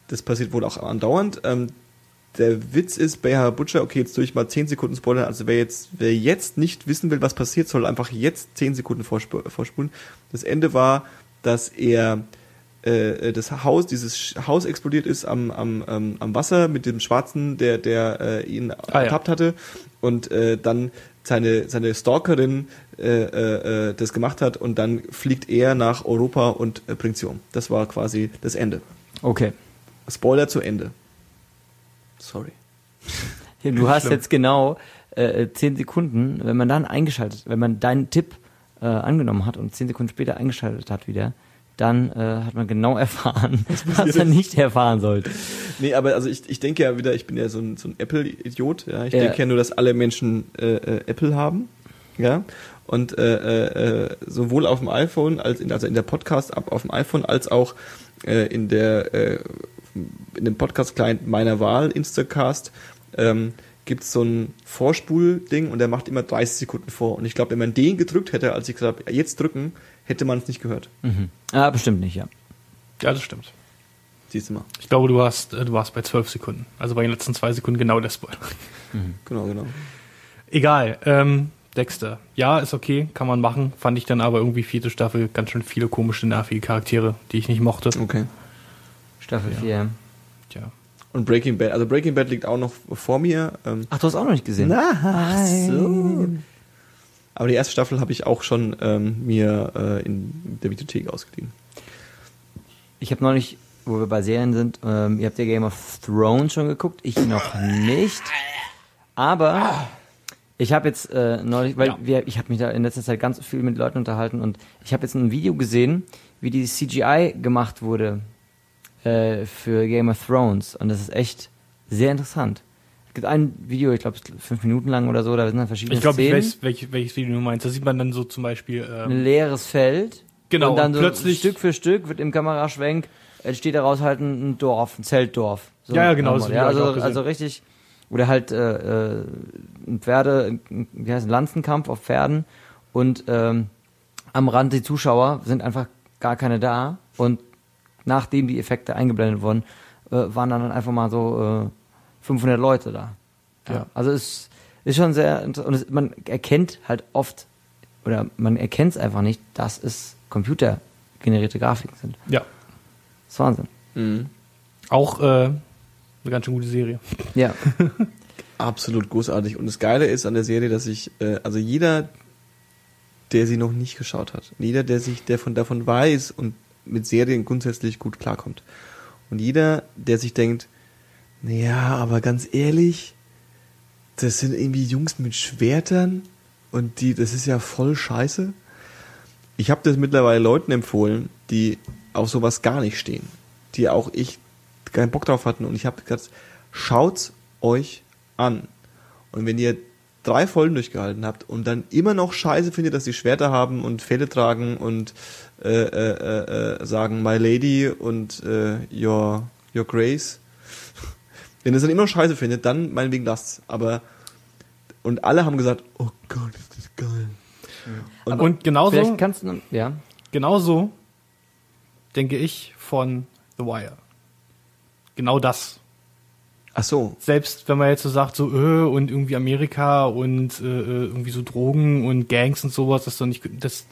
das passiert wohl auch andauernd. Ähm, der Witz ist bei Butcher, okay, jetzt durch mal 10 Sekunden spoilern, also wer jetzt, wer jetzt nicht wissen will, was passiert, soll einfach jetzt 10 Sekunden vorspulen. Das Ende war, dass er äh, das Haus, dieses Haus explodiert ist am, am, ähm, am Wasser mit dem Schwarzen, der, der äh, ihn ah, ertappt ja. hatte und äh, dann seine, seine Stalkerin äh, äh, das gemacht hat und dann fliegt er nach Europa und äh, bringt sie um. Das war quasi das Ende. Okay. Spoiler zu Ende. Sorry. du hast jetzt genau äh, zehn Sekunden, wenn man dann eingeschaltet, wenn man deinen Tipp äh, angenommen hat und zehn Sekunden später eingeschaltet hat wieder, dann äh, hat man genau erfahren, was er nicht erfahren sollte. Nee, aber also ich, ich denke ja wieder, ich bin ja so ein, so ein Apple-Idiot. Ja? Ich ja. denke ja nur, dass alle Menschen äh, äh, Apple haben. Ja. Und äh, äh, sowohl auf dem iPhone, als in, also in der Podcast-App auf dem iPhone, als auch äh, in der äh, in dem Podcast-Client meiner Wahl, Instacast, ähm, gibt es so ein Vorspul-Ding und der macht immer 30 Sekunden vor. Und ich glaube, wenn man den gedrückt hätte, als ich gesagt habe, jetzt drücken, hätte man es nicht gehört. Mhm. Ah, bestimmt nicht, ja. Ja, das stimmt. Siehst du mal. Ich glaube, du warst, äh, du warst bei 12 Sekunden. Also bei den letzten zwei Sekunden genau der Spoiler. Mhm. Genau, genau. Egal. Ähm, Dexter. Ja, ist okay, kann man machen. Fand ich dann aber irgendwie vierte Staffel ganz schön viele komische, nervige Charaktere, die ich nicht mochte. Okay. Staffel 4. Ja. Tja. Und Breaking Bad. Also Breaking Bad liegt auch noch vor mir. Ähm Ach, du hast auch noch nicht gesehen? Nein. Ach so. Aber die erste Staffel habe ich auch schon ähm, mir äh, in der Videothek ausgeliehen. Ich habe neulich, wo wir bei Serien sind, ähm, ihr habt ja Game of Thrones schon geguckt, ich noch nicht. Aber ich habe jetzt äh, neulich, weil ja. wir, ich habe mich da in letzter Zeit ganz viel mit Leuten unterhalten und ich habe jetzt ein Video gesehen, wie die CGI gemacht wurde äh, für Game of Thrones und das ist echt sehr interessant gibt ein Video, ich glaube, fünf Minuten lang oder so, da sind dann verschiedene ich glaub, Szenen. Ich glaube, welches, welches Video du meinst. Da sieht man dann so zum Beispiel... Ähm, Ein leeres Feld. Genau, und dann und plötzlich so Stück für Stück wird im Kameraschwenk, entsteht daraus halt ein Dorf, ein Zeltdorf. So ja, ja, genau. Das ja, also, also richtig... Oder halt äh, äh, ein Pferde, wie heißt ein Lanzenkampf auf Pferden und ähm, am Rand die Zuschauer sind einfach gar keine da und nachdem die Effekte eingeblendet wurden, äh, waren dann einfach mal so äh, 500 Leute da. Ja. Ja. Also es ist schon sehr interessant. Und es, man erkennt halt oft, oder man erkennt es einfach nicht, dass es computergenerierte Grafiken sind. Ja. Das ist Wahnsinn. Mhm. Auch äh, eine ganz schön gute Serie. Ja. Absolut großartig. Und das Geile ist an der Serie, dass ich, äh, also jeder, der sie noch nicht geschaut hat, jeder, der sich, der von davon weiß und mit Serien grundsätzlich gut klarkommt. Und jeder, der sich denkt, naja, aber ganz ehrlich, das sind irgendwie Jungs mit Schwertern und die, das ist ja voll scheiße. Ich habe das mittlerweile Leuten empfohlen, die auf sowas gar nicht stehen, die auch ich keinen Bock drauf hatten und ich habe gesagt, schaut's euch an. Und wenn ihr drei Folgen durchgehalten habt und dann immer noch scheiße findet, dass die Schwerter haben und Felle tragen und äh, äh, äh, sagen My Lady und äh, Your, Your Grace, wenn ihr es dann immer noch scheiße findet, dann meinetwegen lasst's. Aber und alle haben gesagt, oh Gott, ist das geil. Und, und genauso, kannst du, ja. genauso denke ich von The Wire. Genau das. Ach so, Selbst wenn man jetzt so sagt, so, äh, und irgendwie Amerika und äh, äh, irgendwie so Drogen und Gangs und sowas, das ist doch nicht, das,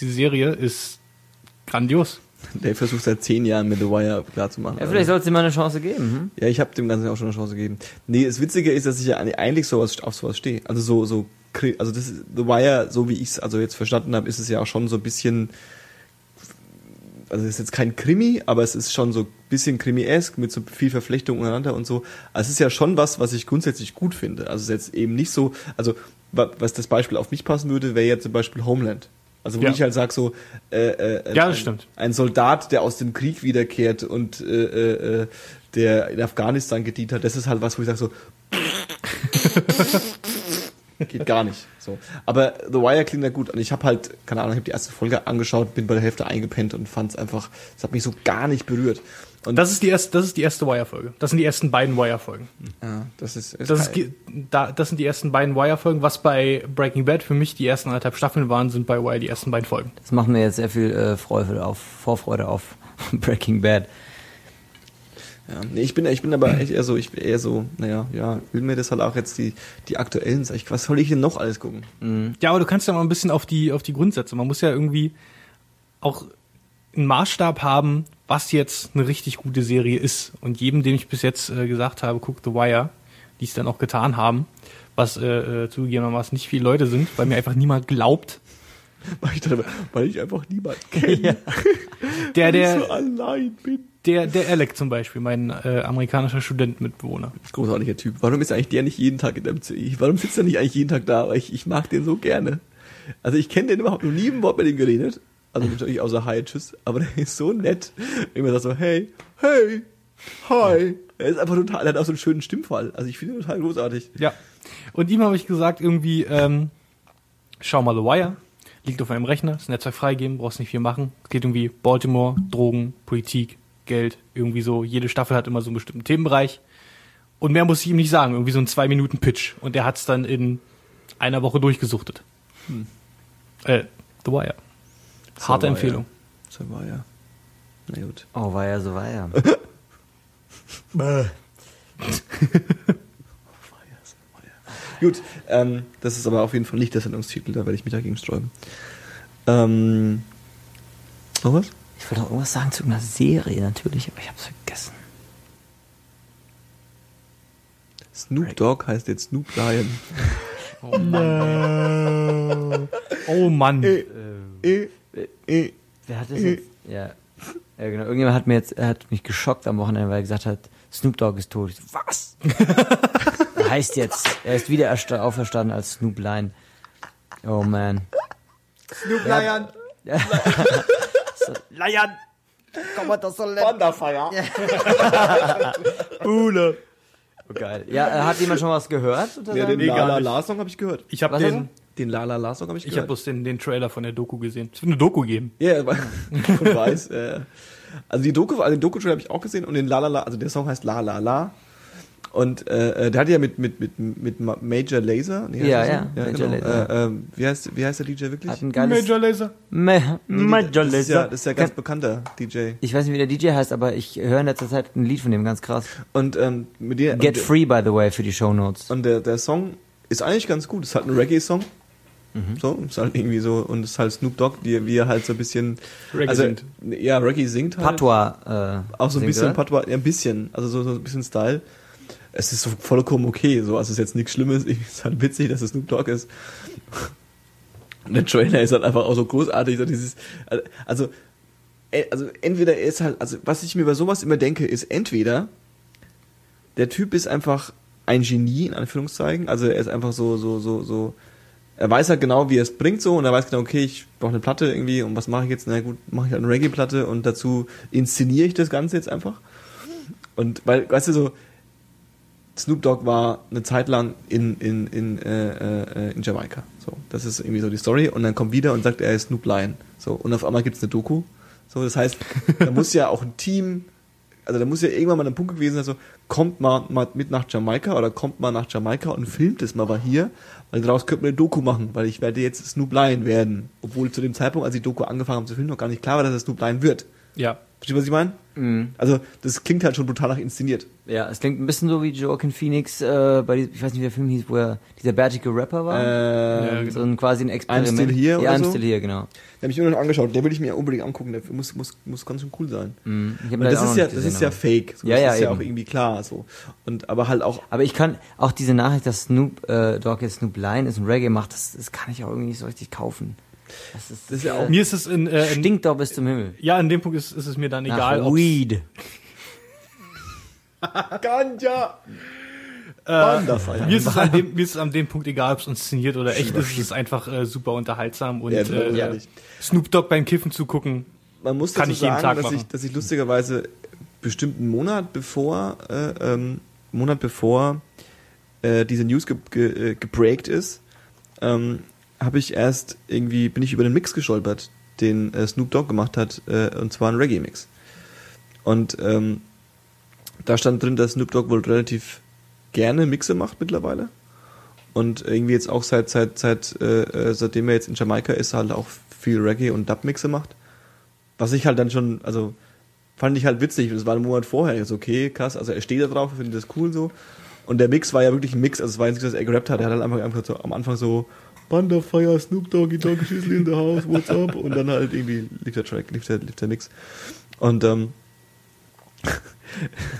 die Serie ist grandios. Der versucht seit zehn Jahren mit The Wire klarzumachen. ja vielleicht sollst du ihm mal eine Chance geben. Hm? Ja, ich habe dem Ganzen auch schon eine Chance gegeben. Nee, das Witzige ist, dass ich ja eigentlich sowas, auf sowas stehe. Also so, so, also das ist, The Wire, so wie ich es also jetzt verstanden habe, ist es ja auch schon so ein bisschen, also es ist jetzt kein Krimi, aber es ist schon so ein bisschen Krimi-esk mit so viel Verflechtung untereinander und so. Also es ist ja schon was, was ich grundsätzlich gut finde. Also es ist jetzt eben nicht so, also wa- was das Beispiel auf mich passen würde, wäre jetzt zum Beispiel Homeland. Also wo Ja. ich halt sag so, äh, äh, Ja, das ein, stimmt. ein Soldat, der aus dem Krieg wiederkehrt und äh, äh, äh, der in Afghanistan gedient hat, das ist halt was, wo ich sage so, geht gar nicht. So, aber The Wire klingt ja gut und ich habe halt, keine Ahnung, ich habe die erste Folge angeschaut, bin bei der Hälfte eingepennt und fand es einfach, es hat mich so gar nicht berührt. Und Das ist die erste, das ist die erste Wire-Folge. Das sind die ersten beiden Wire-Folgen. ja, das ist, Das, ist, geil. ge- da, das sind die ersten beiden Wire-Folgen. Was bei Breaking Bad für mich die ersten anderthalb Staffeln waren, sind bei Wire die ersten beiden Folgen. Das macht mir jetzt sehr viel äh, Freude auf, Vorfreude auf Breaking Bad. Ja, nee, ich bin, ich bin aber echt eher so, ich bin eher so, naja, ja, will mir das halt auch jetzt die, die aktuellen, sag ich, was soll ich denn noch alles gucken? Ja, aber du kannst ja mal ein bisschen auf die, auf die Grundsätze. Man muss ja irgendwie auch einen Maßstab haben, was jetzt eine richtig gute Serie ist. Und jedem, dem ich bis jetzt äh, gesagt habe, guck The Wire, die es dann auch getan haben, was äh, äh, zugegebenermaßen nicht viele Leute sind, weil mir einfach niemand glaubt. Weil ich, dachte, weil ich einfach niemanden kenne, Der, weil ich so der, allein bin. der, der Alec zum Beispiel, mein äh, amerikanischer Studentenmitbewohner. Großartiger Typ. Warum ist eigentlich der nicht jeden Tag in dem Z- Warum sitzt er nicht eigentlich jeden Tag da? Weil ich, ich mag den so gerne. Also ich kenne den überhaupt noch nie ein Wort mit ihm geredet. Also natürlich außer Hi, tschüss. Aber der ist so nett. Immer sagt so, hey, hey, hi. Er ist einfach total, er hat auch so einen schönen Stimmfall. Also ich finde ihn total großartig. Ja. Und ihm habe ich gesagt, irgendwie, ähm, schau mal The Wire, liegt auf einem Rechner, das Netzwerk freigeben, brauchst nicht viel machen. Es geht irgendwie Baltimore, Drogen, Politik, Geld, irgendwie so. Jede Staffel hat immer so einen bestimmten Themenbereich. Und mehr muss ich ihm nicht sagen, irgendwie so ein zwei Minuten Pitch. Und der hat's dann in einer Woche durchgesuchtet. Äh, The Wire. So Harte Empfehlung. Er. So war er. Na gut. Oh, war ja so war ja. Gut, ähm, das ist aber auf jeden Fall nicht der Sendungstitel, da werde ich mich dagegen sträuben. Ähm, noch was? Ich wollte noch irgendwas sagen zu einer Serie natürlich, aber ich hab's vergessen. Snoop Dogg heißt jetzt Snoop Lion. Oh Mann. Oh Mann. äh, äh, äh. Wer hat das jetzt? Ja. ja, genau. Irgendjemand hat mir jetzt, hat mich geschockt am Wochenende, weil er gesagt hat, Snoop Dogg ist tot. Ich so, was? er heißt jetzt, er ist wieder ersta- auferstanden als Snoop Lion. Oh man. Snoop Lion. So, Lion! Komm mal, das soll Wanderfeier. Bule. Oh, geil. Ja, hat jemand schon was gehört? Ja, den La La. La Song habe ich gehört. Ich habe den, Den La La La Song habe ich ich habe gehört. bloß den, den Trailer von der Doku gesehen. Es wird eine Doku geben. Ja, yeah, von weiß. Äh, also die Doku, also den Doku-Trailer habe ich auch gesehen und den La La La, also der Song heißt La La La Und äh, äh, der hat ja mit, mit, mit, mit Ma- Major Laser. Nee, Ja, so? ja, Major genau. Lazer. Äh, äh, wie, heißt, wie heißt der DJ wirklich? Hat ein geiles Major Laser. Ma Major das, ist ja, das ist ja ganz bekannter DJ. Ich weiß nicht, wie der DJ heißt, aber ich höre in letzter Zeit ein Lied von dem ganz krass. Und ähm, mit dir. Get und, Free, by the way, für die Show Notes. Und der, der Song ist eigentlich ganz gut. Es ist halt ein Reggae-Song. Mhm. So, ist halt irgendwie so, und es ist halt Snoop Dogg, wie, wie er halt so ein bisschen. Reggae also, singt. Ja, Reggae singt halt. Patois. Äh, Auch so ein bisschen oder? Patois, ja, ein bisschen, also so, so ein bisschen Style. Es ist so vollkommen okay, so, also es ist jetzt nichts Schlimmes, es ist halt witzig, dass es Snoop Dogg ist. Und der Trailer ist halt einfach auch so großartig, so dieses, also, äh, also entweder er ist halt, also was ich mir bei sowas immer denke, ist entweder der Typ ist einfach ein Genie, in Anführungszeichen, also er ist einfach so, so, so, so, er weiß halt genau, wie er es bringt so und er weiß genau, okay, ich brauche eine Platte irgendwie und was mache ich jetzt? Na gut, mache ich halt eine Reggae-Platte und dazu inszeniere ich das Ganze jetzt einfach. Und weil, weißt du, so, Snoop Dogg war eine Zeit lang in, in, in, äh, äh, in Jamaika. So, das ist irgendwie so die Story. Und dann kommt wieder und sagt, er ist Snoop Lion. So, und auf einmal gibt's eine Doku. So, das heißt, da muss ja auch ein Team, also da muss ja irgendwann mal ein Punkt gewesen sein, so, kommt mal, mal mit nach Jamaika oder kommt mal nach Jamaika und filmt es mal mal hier, weil daraus könnte man eine Doku machen, weil ich werde jetzt Snoop Lion werden. Obwohl zu dem Zeitpunkt, als die Doku angefangen haben zu filmen, noch gar nicht klar war, dass er Snoop Lion wird. Ja. Verstehst du, was ich meine? Mhm. Also, das klingt halt schon brutal nach inszeniert. Ja, es klingt ein bisschen so wie Joaquin Phoenix äh, bei, ich weiß nicht, wie der Film hieß, wo er dieser bärtige Rapper war. Ja, Ähm, so ein quasi ein Experiment. I'm Still Here ja, oder I'm so? Still Here, genau. Den habe ich mir noch angeschaut. Der würde ich mir unbedingt angucken. Der muss, muss, muss ganz schön cool sein. Mhm. Das ist ja, das gesehen, ist ja fake. So, Ja, das ja, ist ja eben. auch irgendwie klar. So. Und, aber halt auch, Aber ich kann auch diese Nachricht, dass Snoop äh, Dogg jetzt Snoop Lion ist und Reggae macht, das, das kann ich auch irgendwie nicht so richtig kaufen. Das ist, Das ist ja auch- Mir ist es in, äh, in stinkt doch bis zum Himmel. ja, in dem Punkt ist, ist es mir dann egal, Nach ob Weed. Ganja! äh, Wanderfeier. mir ist es an dem, mir ist es an dem Punkt egal, ob es inszeniert oder echt ist. Es ist einfach äh, super unterhaltsam und Ja, äh, ehrlich. Snoop Dogg beim Kiffen zu gucken. Man muss Kann ich jeden sagen, Tag dass, machen. ich, dass ich lustigerweise bestimmt einen Monat bevor, äh, ähm, Monat bevor äh, diese News ge ge äh, gebreakt ist, ähm, habe ich erst irgendwie, bin ich über den Mix gestolpert, den äh, Snoop Dogg gemacht hat, äh, und zwar ein Reggae-Mix. Und ähm, da stand drin, dass Snoop Dogg wohl relativ gerne Mixe macht mittlerweile. Und irgendwie jetzt auch seit, seit, seit, äh, äh, seitdem er jetzt in Jamaika ist, halt auch viel Reggae und Dub-Mixe macht. Was ich halt dann schon, also fand ich halt witzig. Das war ein Monat vorher. Ist okay, krass. Also er steht da drauf, findet das cool so. Und der Mix war ja wirklich ein Mix. Also es war jetzt nicht, dass er gerappt hat. Er hat halt einfach, einfach so, am Anfang so Banda Fire, Snoop Doggy Doggy Shizzle in the house, what's up? Und dann halt irgendwie lief der Track, lief der, lief der Mix. Und ähm,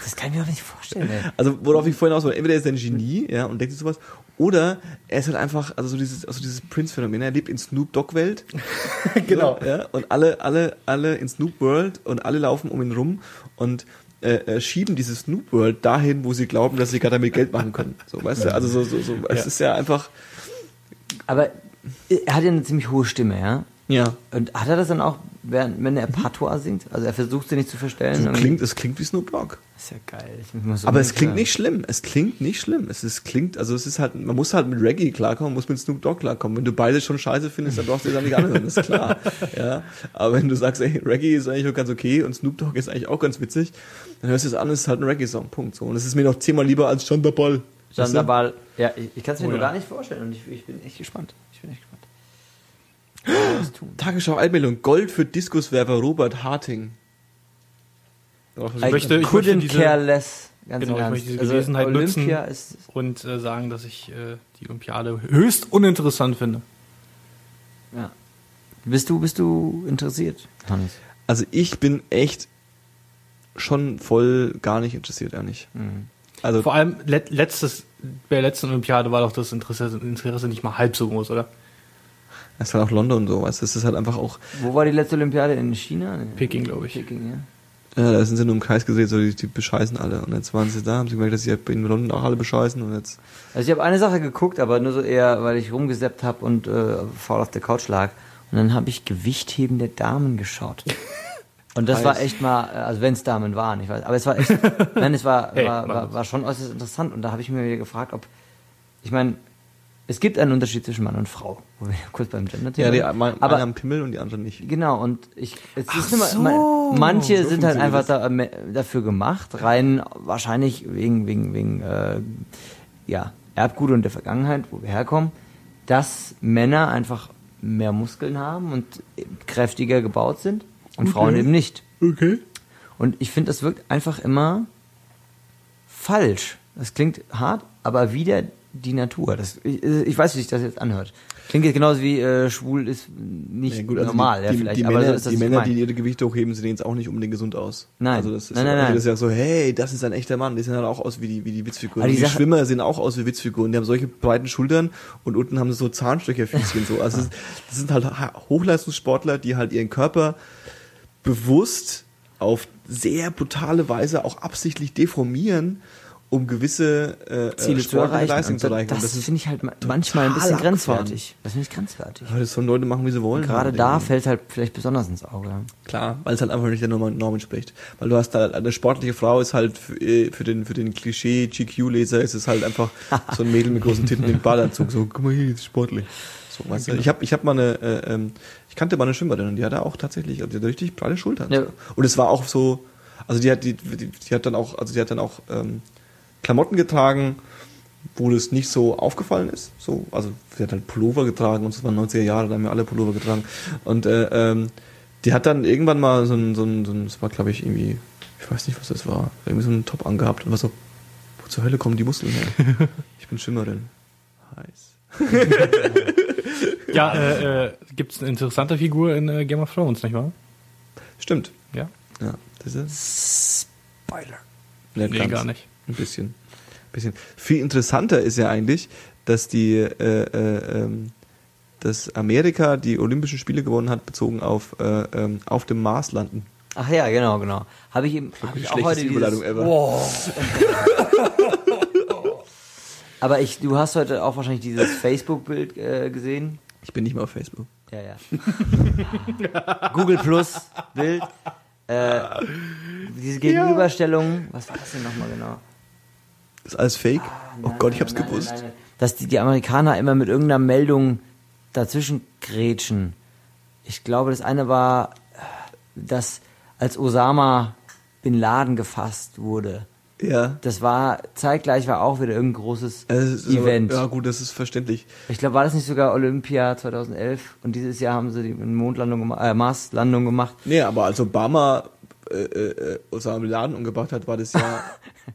Das kann ich mir doch nicht vorstellen, ey. also worauf ich vorhin aus wollte, entweder ist er ein Genie, ja, und denkt sich sowas, oder er ist halt einfach, also so dieses, also dieses Prince-Phänomen, er lebt in Snoop Dogg-Welt. Genau. So, ja, und alle, alle, alle in Snoop World und alle laufen um ihn rum und äh, äh, schieben diese Snoop World dahin, wo sie glauben, dass sie gerade damit Geld machen können. So, weißt du, also so, so, so, es Ja. ist ja einfach, Aber er hat ja eine ziemlich hohe Stimme, ja? ja, Und hat er das dann auch, während, wenn er Patois singt? Also er versucht sie nicht zu verstellen. so klingt, es klingt wie Snoop Dogg. ist ja geil. So Aber es klingt hören. nicht schlimm. Es klingt nicht schlimm. Es ist, klingt, also es ist halt, man muss halt mit Reggae klarkommen, muss mit Snoop Dogg klarkommen. Wenn du beide schon scheiße findest, dann brauchst du das nicht anhören, das ist klar. ja. Aber wenn du sagst, ey, Reggae ist eigentlich auch ganz okay und Snoop Dogg ist eigentlich auch ganz witzig, dann hörst du es an, es ist halt ein Reggae-Song. Punkt. So. Und es ist mir noch zehnmal lieber als Chantabal. Chanderball. Ja, ich, ich kann es mir Oh nur ja. gar nicht vorstellen und ich, ich bin echt gespannt. Ich bin echt gespannt. Tagesschau Altmeldung. Gold für Diskuswerfer Robert Harting. Darauf hast du- I möchte- ich couldn't möchte diese- care less. Ganz Genau, im ich möchte diese also Gelegenheit Olympia nutzen. ist und äh, sagen, dass ich äh, die Olympiade höchst uninteressant finde. ja. Bist du bist du interessiert, Hannes? Also ich bin echt schon voll gar nicht interessiert, ehrlich. Mhm. Also Vor allem let, letztes, bei der letzten Olympiade war doch das Interesse, Interesse nicht mal halb so groß, oder? es ist halt auch London und so, weißt du, es ist halt einfach auch, Wo war die letzte Olympiade? In China? Peking, glaube ich. Peking, ja. Ja, da sind sie nur im Kreis gedreht, so die, die bescheißen alle. Und jetzt waren sie da, haben sie gemerkt, dass sie in London auch alle bescheißen und jetzt. Also ich habe eine Sache geguckt, aber nur so eher, weil ich rumgeseppt habe und äh, faul auf der Couch lag. Und dann habe ich Gewichtheben der Damen geschaut. Und das Heiß. war echt mal, äh, also wenn es Damen waren, ich weiß, aber es war echt, nein, es war, Hey, war, war, war schon äußerst interessant. Und da habe ich mir wieder gefragt, ob, ich meine, es gibt einen Unterschied zwischen Mann und Frau. Wo wir kurz beim Gender Ja, die einen aber haben Pimmel und die anderen nicht. Genau, und ich, es Ach ist immer, so, man, manche sind halt einfach da, me- dafür gemacht, rein wahrscheinlich wegen, wegen, wegen, äh, ja, Erbgut und der Vergangenheit, wo wir herkommen, dass Männer einfach mehr Muskeln haben und kräftiger gebaut sind und Frauen eben nicht. Okay. Und ich finde, das wirkt einfach immer falsch. Das klingt hart, aber wieder die Natur. Das, ich, ich weiß, wie sich das jetzt anhört. Klingt jetzt genauso wie äh, schwul ist nicht Ja, gut, also normal, die, ja, die, vielleicht. Die aber Männer, so ist das die, Männer die ihre Gewichte hochheben, sehen jetzt auch nicht unbedingt gesund aus. Nein. Also das ist, Nein, nein, ja, nein. Das ist ja so, hey, das ist ein echter Mann. Die sehen halt auch aus wie die, wie die Witzfiguren. Aber die die, die Sache- Schwimmer sehen auch aus wie Witzfiguren. Die haben solche breiten Schultern und unten haben sie so Zahnstocherfüßchen so. Also das, das sind halt Ha- Hochleistungssportler, die halt ihren Körper bewusst auf sehr brutale Weise auch absichtlich deformieren, um gewisse äh, Ziele äh, zu sportliche erreichen. Leistung Und zu erreichen. Und das ist finde ich halt ma- manchmal ein bisschen grenzwertig. Das finde ich grenzwertig. Aber das sollen Leute machen, wie sie wollen. Gerade halt da irgendwie. fällt halt vielleicht besonders ins Auge. Klar, weil es halt einfach nicht der Norm, entspricht. Weil du hast da, eine sportliche Frau ist halt für, äh, für den, für den Klischee-GQ-Leser ist es halt einfach so ein Mädel mit großen Titten im Badeanzug. So, guck mal hier, die ist sportlich. So, weißt du? Ich habe ich hab mal eine, äh, ähm, ich kannte mal eine Schwimmerin und die hatte auch tatsächlich, also die hatte richtig breite Schultern. Ja. Und es war auch so, also die hat, die, die, die hat dann auch, also die hat dann auch ähm, Klamotten getragen, wo das nicht so aufgefallen ist. So, also sie hat halt Pullover getragen und das waren 90er Jahre, da haben wir alle Pullover getragen. Und äh, ähm, die hat dann irgendwann mal so ein, so ein, so ein das war glaube ich irgendwie, ich weiß nicht, was das war, irgendwie so einen Top angehabt und war so, wo zur Hölle kommen die Muskeln her? Ich bin Schwimmerin. Heiß. Ja, äh, äh, gibt es eine interessante Figur in äh, Game of Thrones, nicht wahr? Stimmt. Ja. Ja, das ist Spoiler. nicht Nee, ganz. gar nicht. Ein bisschen. Ein bisschen. Viel interessanter ist ja eigentlich, dass die, äh, äh, ähm, dass Amerika die Olympischen Spiele gewonnen hat, bezogen auf, äh, ähm, auf dem Mars landen. Ach ja, genau, genau. Habe ich eben hab ich auch heute Überleitung dieses, ever. Wow. Aber ich, du hast heute auch wahrscheinlich dieses Facebook-Bild äh, gesehen. Ich bin nicht mehr auf Facebook. Ja, ja. Google Plus Bild. Äh, diese Gegenüberstellung. Was war das denn nochmal genau? Ist alles fake? oh Nein, Gott, ich hab's nein, gewusst. nein. Dass die, die Amerikaner immer mit irgendeiner Meldung dazwischen grätschen. Ich glaube, das eine war, dass als Osama Bin Laden gefasst wurde, Ja. das war, zeitgleich war auch wieder irgendein großes Es ist Event. Ja, gut, das ist verständlich. Ich glaube, war das nicht sogar Olympia 2011? Und dieses Jahr haben sie die Mondlandung, äh, Marslandung gemacht. Nee, aber als Obama äh, äh, Osama Bin Laden umgebracht hat, war das ja,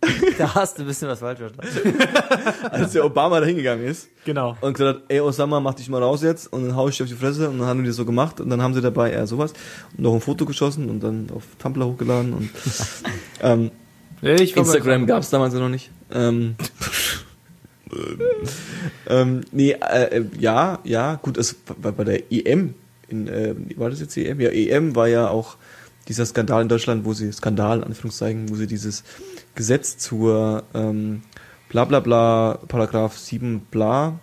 Da hast du ein bisschen was falsch verstanden. als der Obama da hingegangen ist Genau. und gesagt hat, ey Osama, mach dich mal raus jetzt und dann hau ich dir auf die Fresse und dann haben die das so gemacht und dann haben sie dabei eher sowas und noch ein Foto geschossen und dann auf Tumblr hochgeladen und ähm, Instagram gab es damals noch nicht. Ähm, ähm, nee, äh, äh, ja, ja, gut, es war bei der EM, in, äh, war das jetzt EM? Ja, EM war ja auch dieser Skandal in Deutschland, wo sie, Skandal, in Anführungszeichen, wo sie dieses Gesetz zur ähm, bla bla bla, Paragraph 7 bla,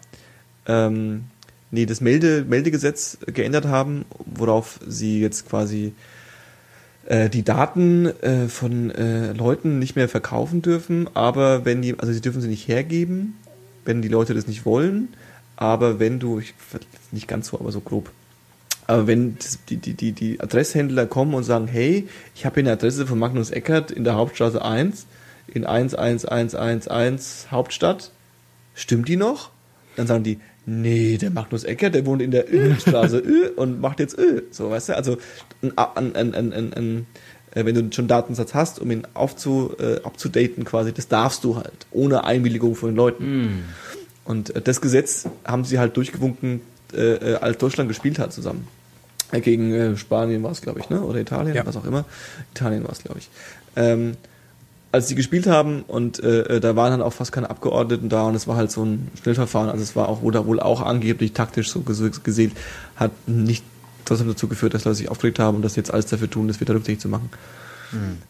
ähm, nee, das Melde, Meldegesetz geändert haben, worauf sie jetzt quasi äh, die Daten äh, von äh, Leuten nicht mehr verkaufen dürfen, aber wenn die, also sie dürfen sie nicht hergeben, wenn die Leute das nicht wollen, aber wenn du, ich, nicht ganz so, aber so grob, aber wenn die, die, die, die Adresshändler kommen und sagen, hey, ich habe hier eine Adresse von Magnus Eckert in der Hauptstraße 1, in 11111 Hauptstadt, stimmt die noch? Dann sagen die, nee, der Magnus Eckert, der wohnt in der Ölstraße Ö und macht jetzt Ö. So, weißt du? Also, ein, ein, ein, äh, wenn du schon einen Datensatz hast, um ihn aufzu, äh, abzudaten quasi, das darfst du halt, ohne Einwilligung von den Leuten. Und äh, das Gesetz haben sie halt durchgewunken, äh, äh, als Deutschland gespielt hat zusammen. Äh, gegen Spanien war es, glaube ich, ne? Oder Italien, Ja. was auch immer. Italien war es, glaube ich. Ähm, als sie gespielt haben und äh, äh, da waren dann auch fast keine Abgeordneten da und es war halt so ein Schnellverfahren, also es war auch, wurde wohl auch angeblich taktisch so ges- gesehen, hat nicht trotzdem dazu geführt, dass Leute sich aufgeregt haben und das jetzt alles dafür tun, das wieder rückgängig zu machen.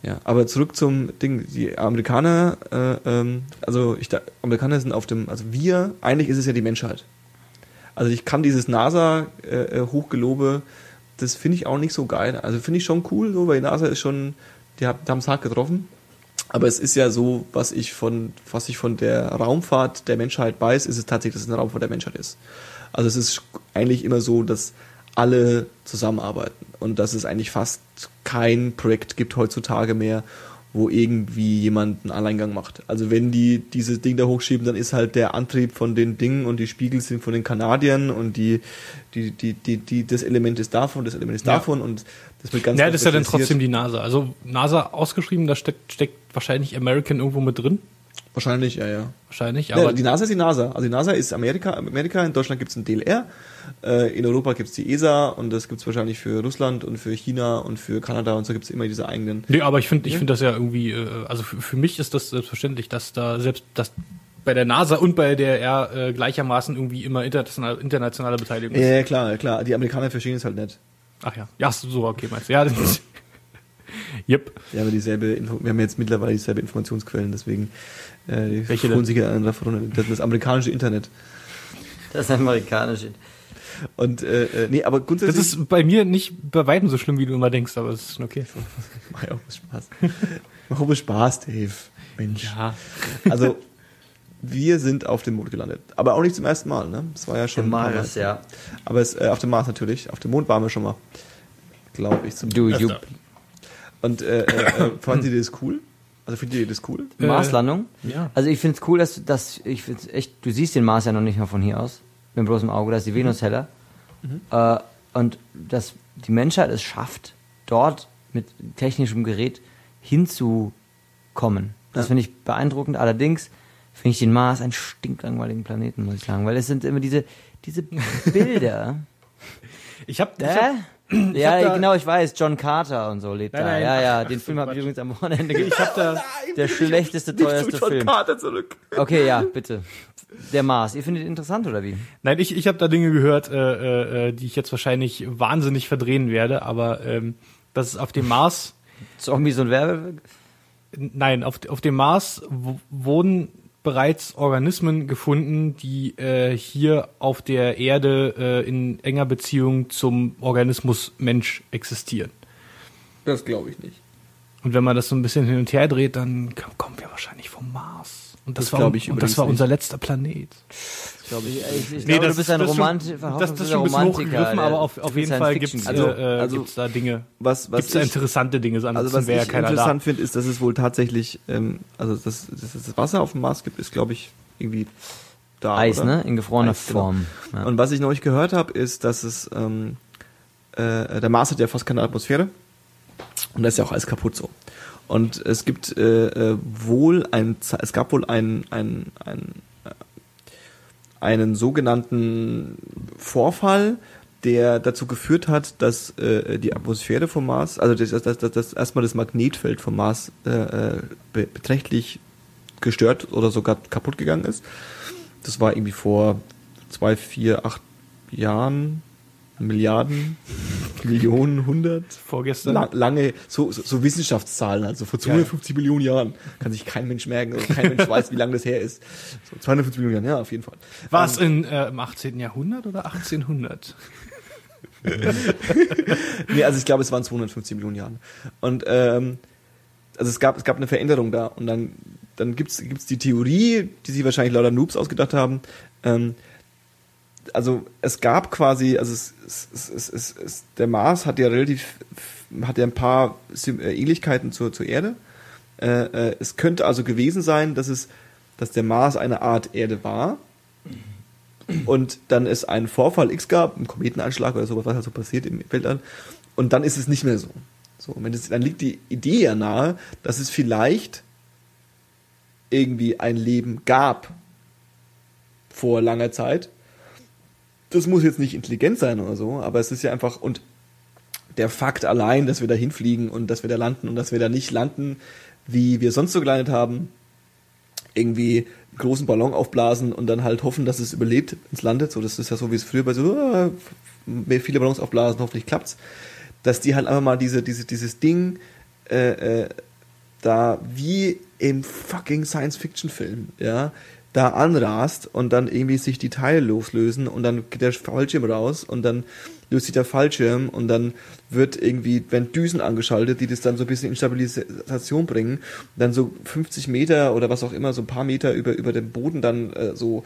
Ja, aber zurück zum Ding, die Amerikaner, äh, ähm, also ich, da, Amerikaner sind auf dem, also wir, eigentlich ist es ja die Menschheit. Also ich kann dieses NASA-Hochgelobe, das finde ich auch nicht so geil. Also finde ich schon cool, so, weil die NASA ist schon, die haben es hart getroffen. Aber es ist ja so, was ich von, was ich von der Raumfahrt der Menschheit weiß, ist es tatsächlich, dass es eine Raumfahrt der Menschheit ist. Also es ist eigentlich immer so, dass alle zusammenarbeiten und dass es eigentlich fast kein Projekt gibt heutzutage mehr, wo irgendwie jemand einen Alleingang macht. Also wenn die dieses Ding da hochschieben, dann ist halt der Antrieb von den Dingen und die Spiegel sind von den Kanadiern und die, die, die, die, die das Element ist davon, das Element ist Ja. davon und das wird ganz Ja, das ist ja dann trotzdem die NASA. Also NASA ausgeschrieben, da steckt, steckt wahrscheinlich American irgendwo mit drin. Wahrscheinlich, ja, ja. Wahrscheinlich. Aber Aber die NASA ist die NASA. Also die NASA ist Amerika, Amerika in Deutschland gibt es ein DLR, äh, in Europa gibt es die ESA und das gibt es wahrscheinlich für Russland und für China und für Kanada und so gibt es immer diese eigenen. Nee, aber ich finde ich Ja. finde das ja irgendwie, äh, also für, für mich ist das selbstverständlich, dass da selbst dass bei der NASA und bei der R äh, gleichermaßen irgendwie immer internationale, internationale Beteiligung ist. Ja, ja, klar, ja, klar. Die Amerikaner verstehen es halt nicht. Ach ja. Ja, so, okay, meinst du. Ja, das Yep. Wir haben ja dieselbe, Info wir haben jetzt mittlerweile dieselbe Informationsquellen, deswegen äh, Welche holen sich an davon. Das, das amerikanische Internet. Das amerikanische. Und äh, äh, nee, aber Das grundsätzlich ist bei mir nicht bei weitem so schlimm, wie du immer denkst, aber es ist schon okay. mach ja auch Spaß. Mach auch Spaß, Dave. Mensch. Ja. Also wir sind auf dem Mond gelandet, aber auch nicht zum ersten Mal, ne? Das war ja schon paar Mars, Mal. ja. Aber es, äh, auf dem Mars natürlich. Auf dem Mond waren wir schon mal. Glaube ich. Zum Du, you. Und äh, äh, äh, fanden Sie das cool? Also findet ihr das cool? Äh, Marslandung? Ja. Also ich finde es cool, dass, du- dass ich find's echt, du siehst den Mars ja noch nicht mal von hier aus, mit bloßem Auge, da ist die Venus heller. Äh, und dass die Menschheit es schafft, dort mit technischem Gerät hinzukommen. Das Ja. finde ich beeindruckend. Allerdings finde ich den Mars einen stinklangweiligen Planeten, muss ich sagen, weil es sind immer diese, diese Bilder. Ich habe Hä? ja, hab da- genau, ich weiß, John Carter und so lebt Nein, da. nein, ja, ja, ach, den ach, Film so habe ich übrigens am Wochenende gesehen. ich habe da Der schlechteste, teuerste Film. Carter zurück. Okay, ja, bitte. Der Mars. Ihr findet ihn interessant oder wie? Nein, ich, ich habe da Dinge gehört, äh, äh, die ich jetzt wahrscheinlich wahnsinnig verdrehen werde, aber ähm, dass es auf dem Mars, Zombies und Werbe. nein, auf, auf dem Mars w- wurden bereits Organismen gefunden, die äh, hier auf der Erde äh, in enger Beziehung zum Organismus Mensch existieren. Das glaube ich nicht. Und wenn man das so ein bisschen hin und her dreht, dann kommen wir wahrscheinlich vom Mars. Und das, Das war, und das war unser letzter Planet. Glaube ich. Ich, ich Nee, glaube, das- du bist ein Romantiker. Das, das ist schon ein bisschen hochgegriffen, aber auf, auf jeden Fall gibt's Also- äh, äh, also- gibt's da Dinge, Was, was gibt's da ich, interessante Dinge, ansonsten also was ich interessant finde, ist, dass es wohl tatsächlich, ähm, also dass, dass es das Wasser auf dem Mars gibt, ist glaube ich irgendwie da. Eis, oder? ne? In gefrorener Eis, genau. Form. Ja. Und was ich neulich gehört habe, ist, dass es ähm, äh, der Mars hat ja fast keine Atmosphäre und da ist ja auch alles kaputt so. Und es gibt äh, äh, wohl ein, es gab wohl ein, ein, ein, äh, einen sogenannten Vorfall, der dazu geführt hat, dass äh, die Atmosphäre vom Mars, also das, das, das, das erstmal das Magnetfeld vom Mars äh, äh, be beträchtlich gestört oder sogar kaputt gegangen ist. Das war irgendwie vor zwei, vier, acht Jahren, Milliarden, Millionen, hundert. Vorgestern. La lange, so, so, so Wissenschaftszahlen, also vor 250 Millionen Jahren. Kann sich kein Mensch merken, also kein Mensch weiß, wie lange das her ist. So 250 Millionen Jahren, ja, auf jeden Fall. War es in, äh, im 18. Jahrhundert oder 1800? Nee, also ich glaube, es waren 250 Millionen Jahren. Und ähm, also es gab, es gab eine Veränderung da. Und dann, dann gibt's gibt's die Theorie, die sie wahrscheinlich lauter Noobs ausgedacht haben. Ähm, also es gab quasi, also es, es, es, es, es, der Mars hat ja relativ, hat ja ein paar äh, Ähnlichkeiten zur, zur Erde. Äh, äh, es könnte also gewesen sein, dass es, dass der Mars eine Art Erde war und dann es einen Vorfall X gab, einen Kometeneinschlag oder sowas, was halt so passiert im Weltall, und dann ist es nicht mehr so. So, und wenn es, dann liegt die Idee ja nahe, dass es vielleicht irgendwie ein Leben gab vor langer Zeit. Das muss jetzt nicht intelligent sein oder so, aber es ist ja einfach, und der Fakt allein, dass wir da hinfliegen und dass wir da landen und dass wir da nicht landen, wie wir sonst so gelandet haben, irgendwie großen Ballon aufblasen und dann halt hoffen, dass es überlebt, es landet. So, das ist ja so, wie es früher bei so, mehr viele Ballons aufblasen, hoffentlich klappt's. Dass die halt einfach mal diese, diese, dieses Ding äh, äh, da wie im fucking Science-Fiction-Film, ja, da anrast und dann irgendwie sich die Teile loslösen und dann geht der Fallschirm raus und dann löst sich der Fallschirm und dann wird irgendwie, werden Düsen angeschaltet, die das dann so ein bisschen in Stabilisation bringen, dann so 50 Meter oder was auch immer, so ein paar Meter über, über dem Boden dann äh, so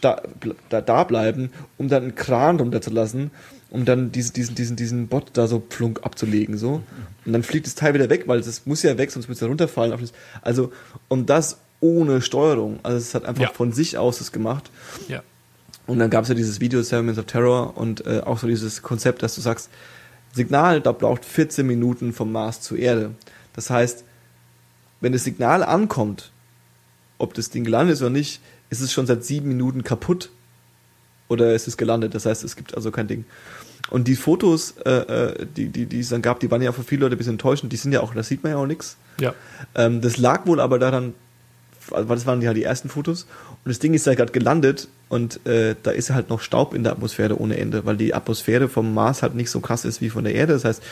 da, da bleiben, um dann einen Kran runterzulassen, um dann diese, diesen, diesen, diesen Bot da so plunk abzulegen, so. Und dann fliegt das Teil wieder weg, weil das muss ja weg, sonst muss es ja runterfallen. Also, und das ohne Steuerung. Also es hat einfach Ja. von sich aus das gemacht. Ja. Und dann gab es ja dieses Video Seven Minutes of Terror und äh, auch so dieses Konzept, dass du sagst, Signal, da braucht 14 Minuten vom Mars zur Erde. Das heißt, wenn das Signal ankommt, ob das Ding gelandet ist oder nicht, ist es schon seit sieben Minuten kaputt oder ist es gelandet. Das heißt, es gibt also kein Ding. Und die Fotos, äh, äh, die, die, die es dann gab, die waren ja für viele Leute ein bisschen enttäuschend. Die sind ja auch, da sieht man ja auch nichts. Ja. Ähm, das lag wohl aber daran, also das waren ja die ersten Fotos. Und das Ding ist ja gerade gelandet und äh, da ist halt noch Staub in der Atmosphäre ohne Ende, weil die Atmosphäre vom Mars halt nicht so krass ist wie von der Erde. Das heißt,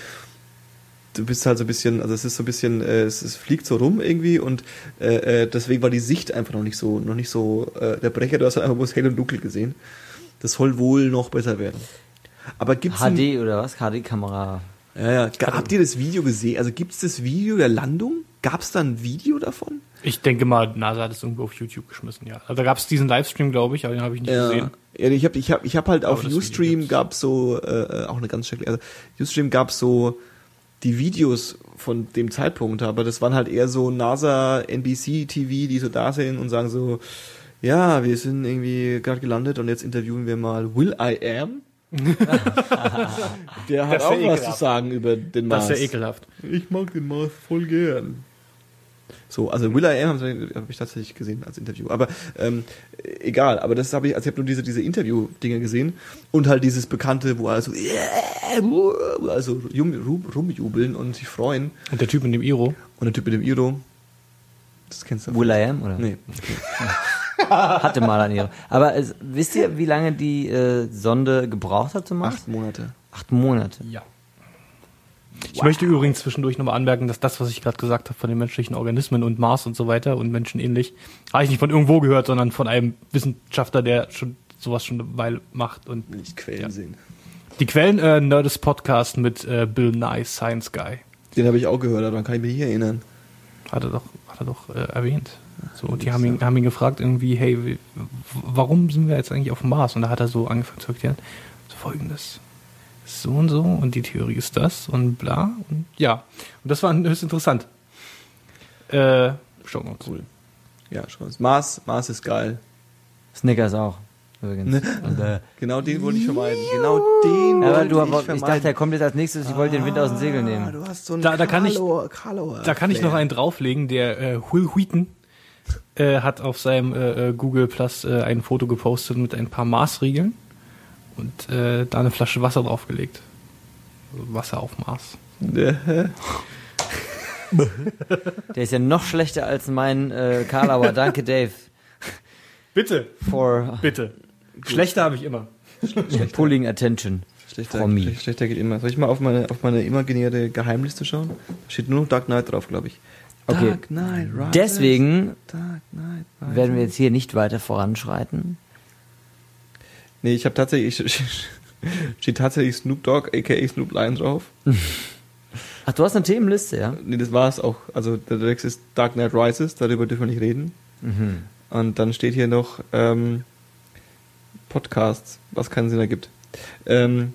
du bist halt so ein bisschen, also es ist so ein bisschen, äh, es, es fliegt so rum irgendwie und äh, äh, deswegen war die Sicht einfach noch nicht so, noch nicht so äh, der Brecher. Du hast halt einfach bloß hell und dunkel gesehen. Das soll wohl noch besser werden. Aber gibt's HD oder was? HD-Kamera. ja, ja. Habt ihr das Video gesehen? Also gibt's das Video der Landung? Gab's da ein Video davon? Ich denke mal, NASA hat es irgendwo auf YouTube geschmissen, ja. Also da gab es diesen Livestream, glaube ich, aber den habe ich nicht gesehen. Ja, ich habe ich hab, ich hab halt auf Aber Ustream gab's so, äh, auch eine ganz schreckliche, also Ustream gab's so die Videos von dem Zeitpunkt, aber das waren halt eher so NASA, NBC TV, die so da sind und sagen so, ja, wir sind irgendwie gerade gelandet und jetzt interviewen wir mal Will I Am. Der hat auch ja was ekelhaft. zu sagen über den Mars. Das ist ja ekelhaft. Ich mag den Mars voll gern. So, also Will I Am habe hab ich tatsächlich gesehen als Interview. Aber ähm, egal, aber das habe ich, also ich habe nur diese, diese Interview-Dinge gesehen und halt dieses Bekannte, wo also, yeah, wo also rum, rum, rumjubeln und sich freuen. Und der Typ mit dem Iro. Und der Typ mit dem Iro, das kennst du. Will I am, oder? Nee. Hatte mal an ihre. Aber es, wisst ihr, wie lange die äh, Sonde gebraucht hat zum Mars? Acht Monate. Acht Monate. Ja. Ich möchte übrigens zwischendurch nochmal anmerken, dass das, was ich gerade gesagt habe von den menschlichen Organismen und Mars und so weiter und Menschen ähnlich, habe ich nicht von irgendwo gehört, sondern von einem Wissenschaftler, der schon sowas schon eine Weile macht. Und ich Quellen Ja. sehen. die Quellen äh, Nerdist Podcast mit äh, Bill Nye, Science Guy. Den habe ich auch gehört, aber daran kann ich mich nicht erinnern. Hat er doch, hat er doch äh, erwähnt. So, und die haben ihn, haben ihn gefragt irgendwie, hey, warum sind wir jetzt eigentlich auf dem Mars? Und da hat er so angefangen zu erklären, so folgendes. So und so und die Theorie ist das und bla und ja. Und das war höchst interessant. Äh, Show Notes. Cool. Ja, schon. Mars, Mars ist geil. Snickers auch, übrigens. Ne? Und, äh, Genau den wollte ich vermeiden. Genau den aber wollte du, ich aber ich, vermeiden. dachte, er kommt jetzt als nächstes, ich wollte den Wind aus dem Segel Ah, nehmen. Du hast so einen Da- da kann ich- Da kann ich noch einen drauflegen, der äh, Will Wheaton äh, hat auf seinem äh, äh, Google Plus äh, ein Foto gepostet mit ein paar Marsriegeln und äh, da eine Flasche Wasser draufgelegt. Wasser auf Mars. Der ist ja noch schlechter als mein äh, Karlauer. Danke, Dave, Bitte, for bitte. Schlechter habe ich immer. pulling attention. Schlechter, Promi. schlechter, schlechter geht immer. Soll ich mal auf meine, auf meine imaginäre Geheimliste schauen? Da steht nur noch Dark Knight drauf, glaube ich. Okay. Dark Knight Rises. Deswegen Dark Knight Rises. werden wir jetzt hier nicht weiter voranschreiten. Nee, ich habe tatsächlich, steht tatsächlich Snoop Dogg, aka Snoop Lion drauf. Ach, du hast eine Themenliste, ja? Nee, das war's auch. Also der Text ist Dark Knight Rises, darüber dürfen wir nicht reden. Mhm. Und dann steht hier noch ähm, Podcasts, was keinen Sinn ergibt. Ähm,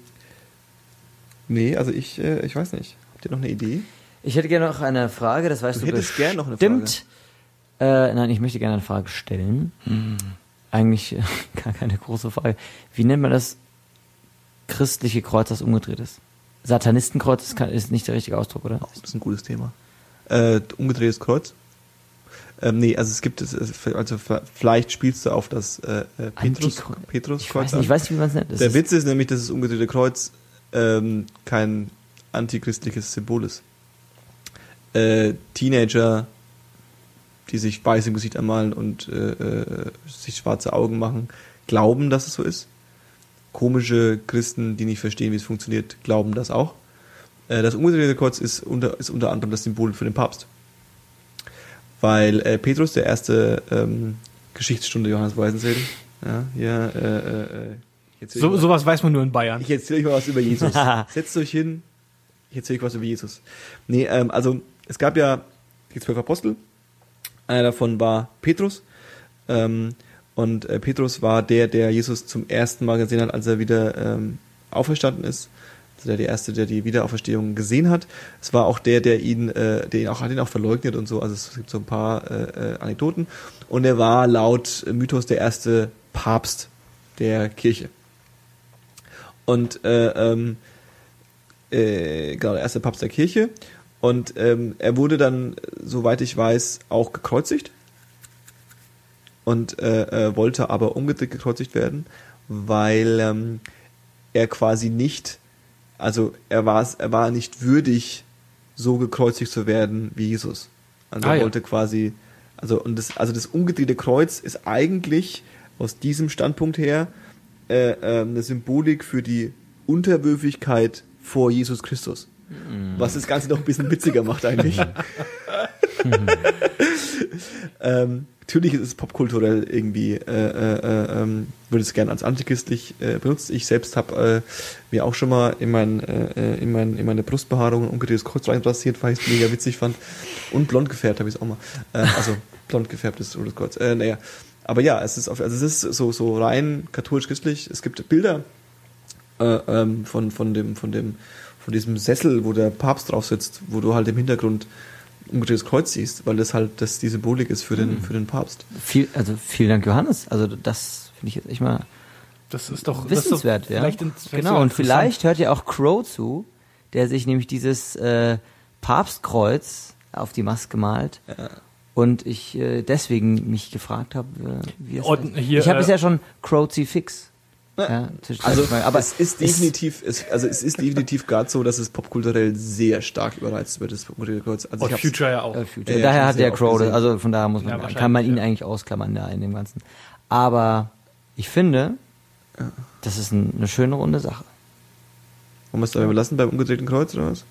nee, also ich, äh, ich weiß nicht. Habt ihr noch eine Idee? Ich hätte gerne noch eine Frage, das weißt Du du, hättest gern noch eine bestimmt. Äh, nein, ich möchte gerne eine Frage stellen. Hm. Eigentlich äh, gar keine große Frage. Wie nennt man das christliche Kreuz, das umgedreht ist? Satanistenkreuz ist, kein- ist nicht der richtige Ausdruck, oder? Das ist ein gutes Thema. Äh, umgedrehtes Kreuz. Ähm, nee, also es gibt es, also vielleicht spielst du auf das äh, äh, Petrus, Antikreuz. Petrus Ich Kreuz weiß, nicht, ich an. weiß nicht, wie man es nennt. Das Der Witz ist nämlich, dass das umgedrehte Kreuz ähm, kein antichristliches Symbol ist. Äh, Teenager, die sich weiß im Gesicht anmalen und äh, äh, sich schwarze Augen machen, glauben, dass es so ist. Komische Christen, die nicht verstehen, wie es funktioniert, glauben das auch. Äh, das umgedrehte Kreuz ist unter, ist unter anderem das Symbol für den Papst. Weil äh, Petrus, der erste ähm, Geschichtsstunde Johannes Weisenseel. Ja, hier, äh, äh, So, sowas weiß man nur in Bayern. ich erzähle euch mal was über Jesus. Setzt euch hin, ich erzähle euch was über Jesus. Nee, ähm, also es gab ja die zwölf Apostel. Einer davon war Petrus. Ähm, und äh, Petrus war der, der Jesus zum ersten Mal gesehen hat, als er wieder ähm, auferstanden ist. Also der, der erste, der die Wiederauferstehung gesehen hat. Es war auch der, der ihn, äh, der ihn auch hat ihn auch verleugnet und so. Also es gibt so ein paar äh, äh, Anekdoten. Und er war laut Mythos der erste Papst der Kirche. Und äh, ähm, äh, genau, der erste Papst der Kirche. Und ähm, er wurde dann, soweit ich weiß, auch gekreuzigt. Und äh, äh, wollte aber umgedreht gekreuzigt werden, weil ähm, er quasi nicht, also er war er war nicht würdig, so gekreuzigt zu werden wie Jesus. Also Ah, er ja. wollte quasi, also und das, also das umgedrehte Kreuz ist eigentlich aus diesem Standpunkt her äh, äh, eine Symbolik für die Unterwürfigkeit vor Jesus Christus. Was das Ganze noch ein bisschen witziger macht eigentlich. ähm, natürlich ist es popkulturell irgendwie, äh, äh, äh, ähm, würde es gerne als antichristlich äh, benutzt. Ich selbst habe äh, mir auch schon mal in, mein, äh, in, mein, in meine Brustbehaarung ein umgedrehtes Kreuz reinrasiert, weil ich es mega witzig fand. Und blond gefärbt habe ich es auch mal. Also blond gefärbtes rotes Kreuz. Naja. Aber ja, es ist auf, also es ist so, so rein katholisch-christlich. Es gibt Bilder äh, ähm, von, von dem, von dem, von diesem Sessel, wo der Papst drauf sitzt, wo du halt im Hintergrund ein umgedrehtes Kreuz siehst, weil das halt das die Symbolik ist für den, für den Papst. Viel, also vielen Dank, Johannes. Also das finde ich jetzt echt mal Das ist doch wissenswert, das ist doch ja. Vielleicht ins- vielleicht genau, und vielleicht hört ja auch Crow zu, der sich nämlich dieses äh, Papstkreuz auf die Maske malt. Und ich äh, deswegen mich gefragt habe, äh, wie es heißt. hier, Ich habe äh, bisher schon Crucifix. Ja, Also aber aber es ist definitiv, es, also es ist definitiv gerade so, dass es popkulturell sehr stark überreizt wird, das umgedrehte Kreuz. Also Und ich hab's- Future ja auch. Äh, Future. Ja, Daher hat der Crow, also von daher muss man, Ja, kann man ihn ja. eigentlich ausklammern da in dem Ganzen. Aber ich finde, das ist ein, eine schöne runde Sache. Wollen wir es dabei belassen beim umgedrehten Kreuz oder was?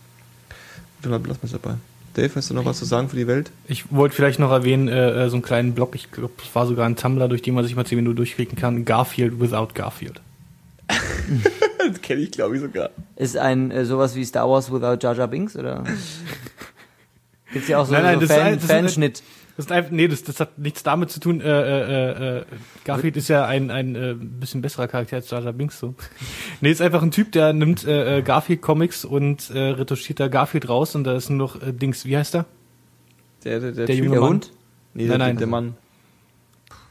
Dann lassen wir es dabei. Dave, hast du noch was zu sagen für die Welt? Ich wollte vielleicht noch erwähnen, äh, äh, so einen kleinen Blog, ich glaube, es war sogar ein Tumblr, durch den man sich mal 10 Minuten durchklicken kann. Garfield without Garfield. das kenne ich, glaube ich, sogar. Ist ein äh, sowas wie Star Wars without Jar Jar Binks oder? Gibt's ja auch so, Nein, nein, so das ist Fan, das ist Fanschnitt. Das ist einfach, nee, das, das hat nichts damit zu tun. Äh, äh, äh, Garfield ist ja ein, ein äh, bisschen besserer Charakter als Jar Jar Binks so. nee, ist einfach ein Typ, der nimmt äh, äh, Garfield Comics und äh, retuschiert da Garfield raus und da ist nur noch äh, Dings, wie heißt er? Der, der, der, Der Typ- junge Der Mann. Hund? Nee, Nein, der, nein. der Mann.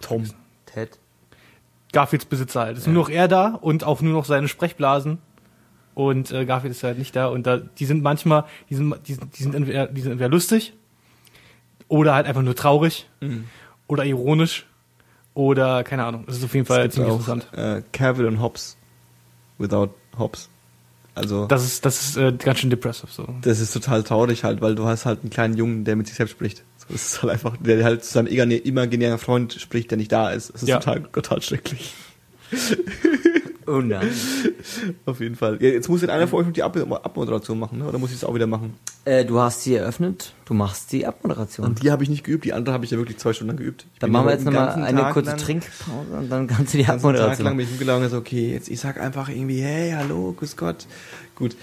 Tom. Ted. Garfields Besitzer halt. Es ist nur noch er da und auch nur noch seine Sprechblasen. Und äh, Garfield ist halt nicht da. Und da, die sind manchmal, die sind, die sind, die sind, entweder, die sind entweder lustig oder halt einfach nur traurig oder ironisch oder keine Ahnung. Das ist auf jeden Fall ziemlich auch interessant. äh, Calvin und Hobbes. Without Hobbes. Also, Das ist, das ist äh, ganz schön depressive so. das ist total traurig halt, weil du hast halt einen kleinen Jungen, der mit sich selbst spricht. So, das ist halt einfach, der halt zu seinem imaginären Freund spricht, der nicht da ist. Das ist Ja. total, total schrecklich. Oh nein. Auf jeden Fall. Ja, jetzt muss in einer von euch noch die Ab Abmoderation machen, ne? oder muss ich es auch wieder machen? Äh, du hast sie eröffnet, du machst die Abmoderation. Und die habe ich nicht geübt, die andere habe ich ja wirklich zwei Stunden lang geübt. Ich dann machen wir jetzt nochmal eine Tag kurze lang- Trinkpause und dann kannst du die ganzen Tag lang Abmoderation. bin ich rumgelaufen und so, okay, jetzt ich sag einfach irgendwie, hey, hallo, grüß Gott. Gut.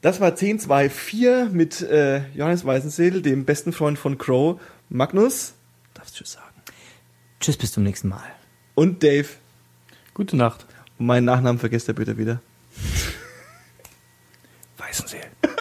Das war 10, 2, 4 mit äh, Johannes Weißenseel, dem besten Freund von Crow, Magnus, darfst Tschüss sagen, Tschüss, bis zum nächsten Mal. und Dave. Gute Nacht. Und meinen Nachnamen vergesst er bitte wieder. Weißen Sie.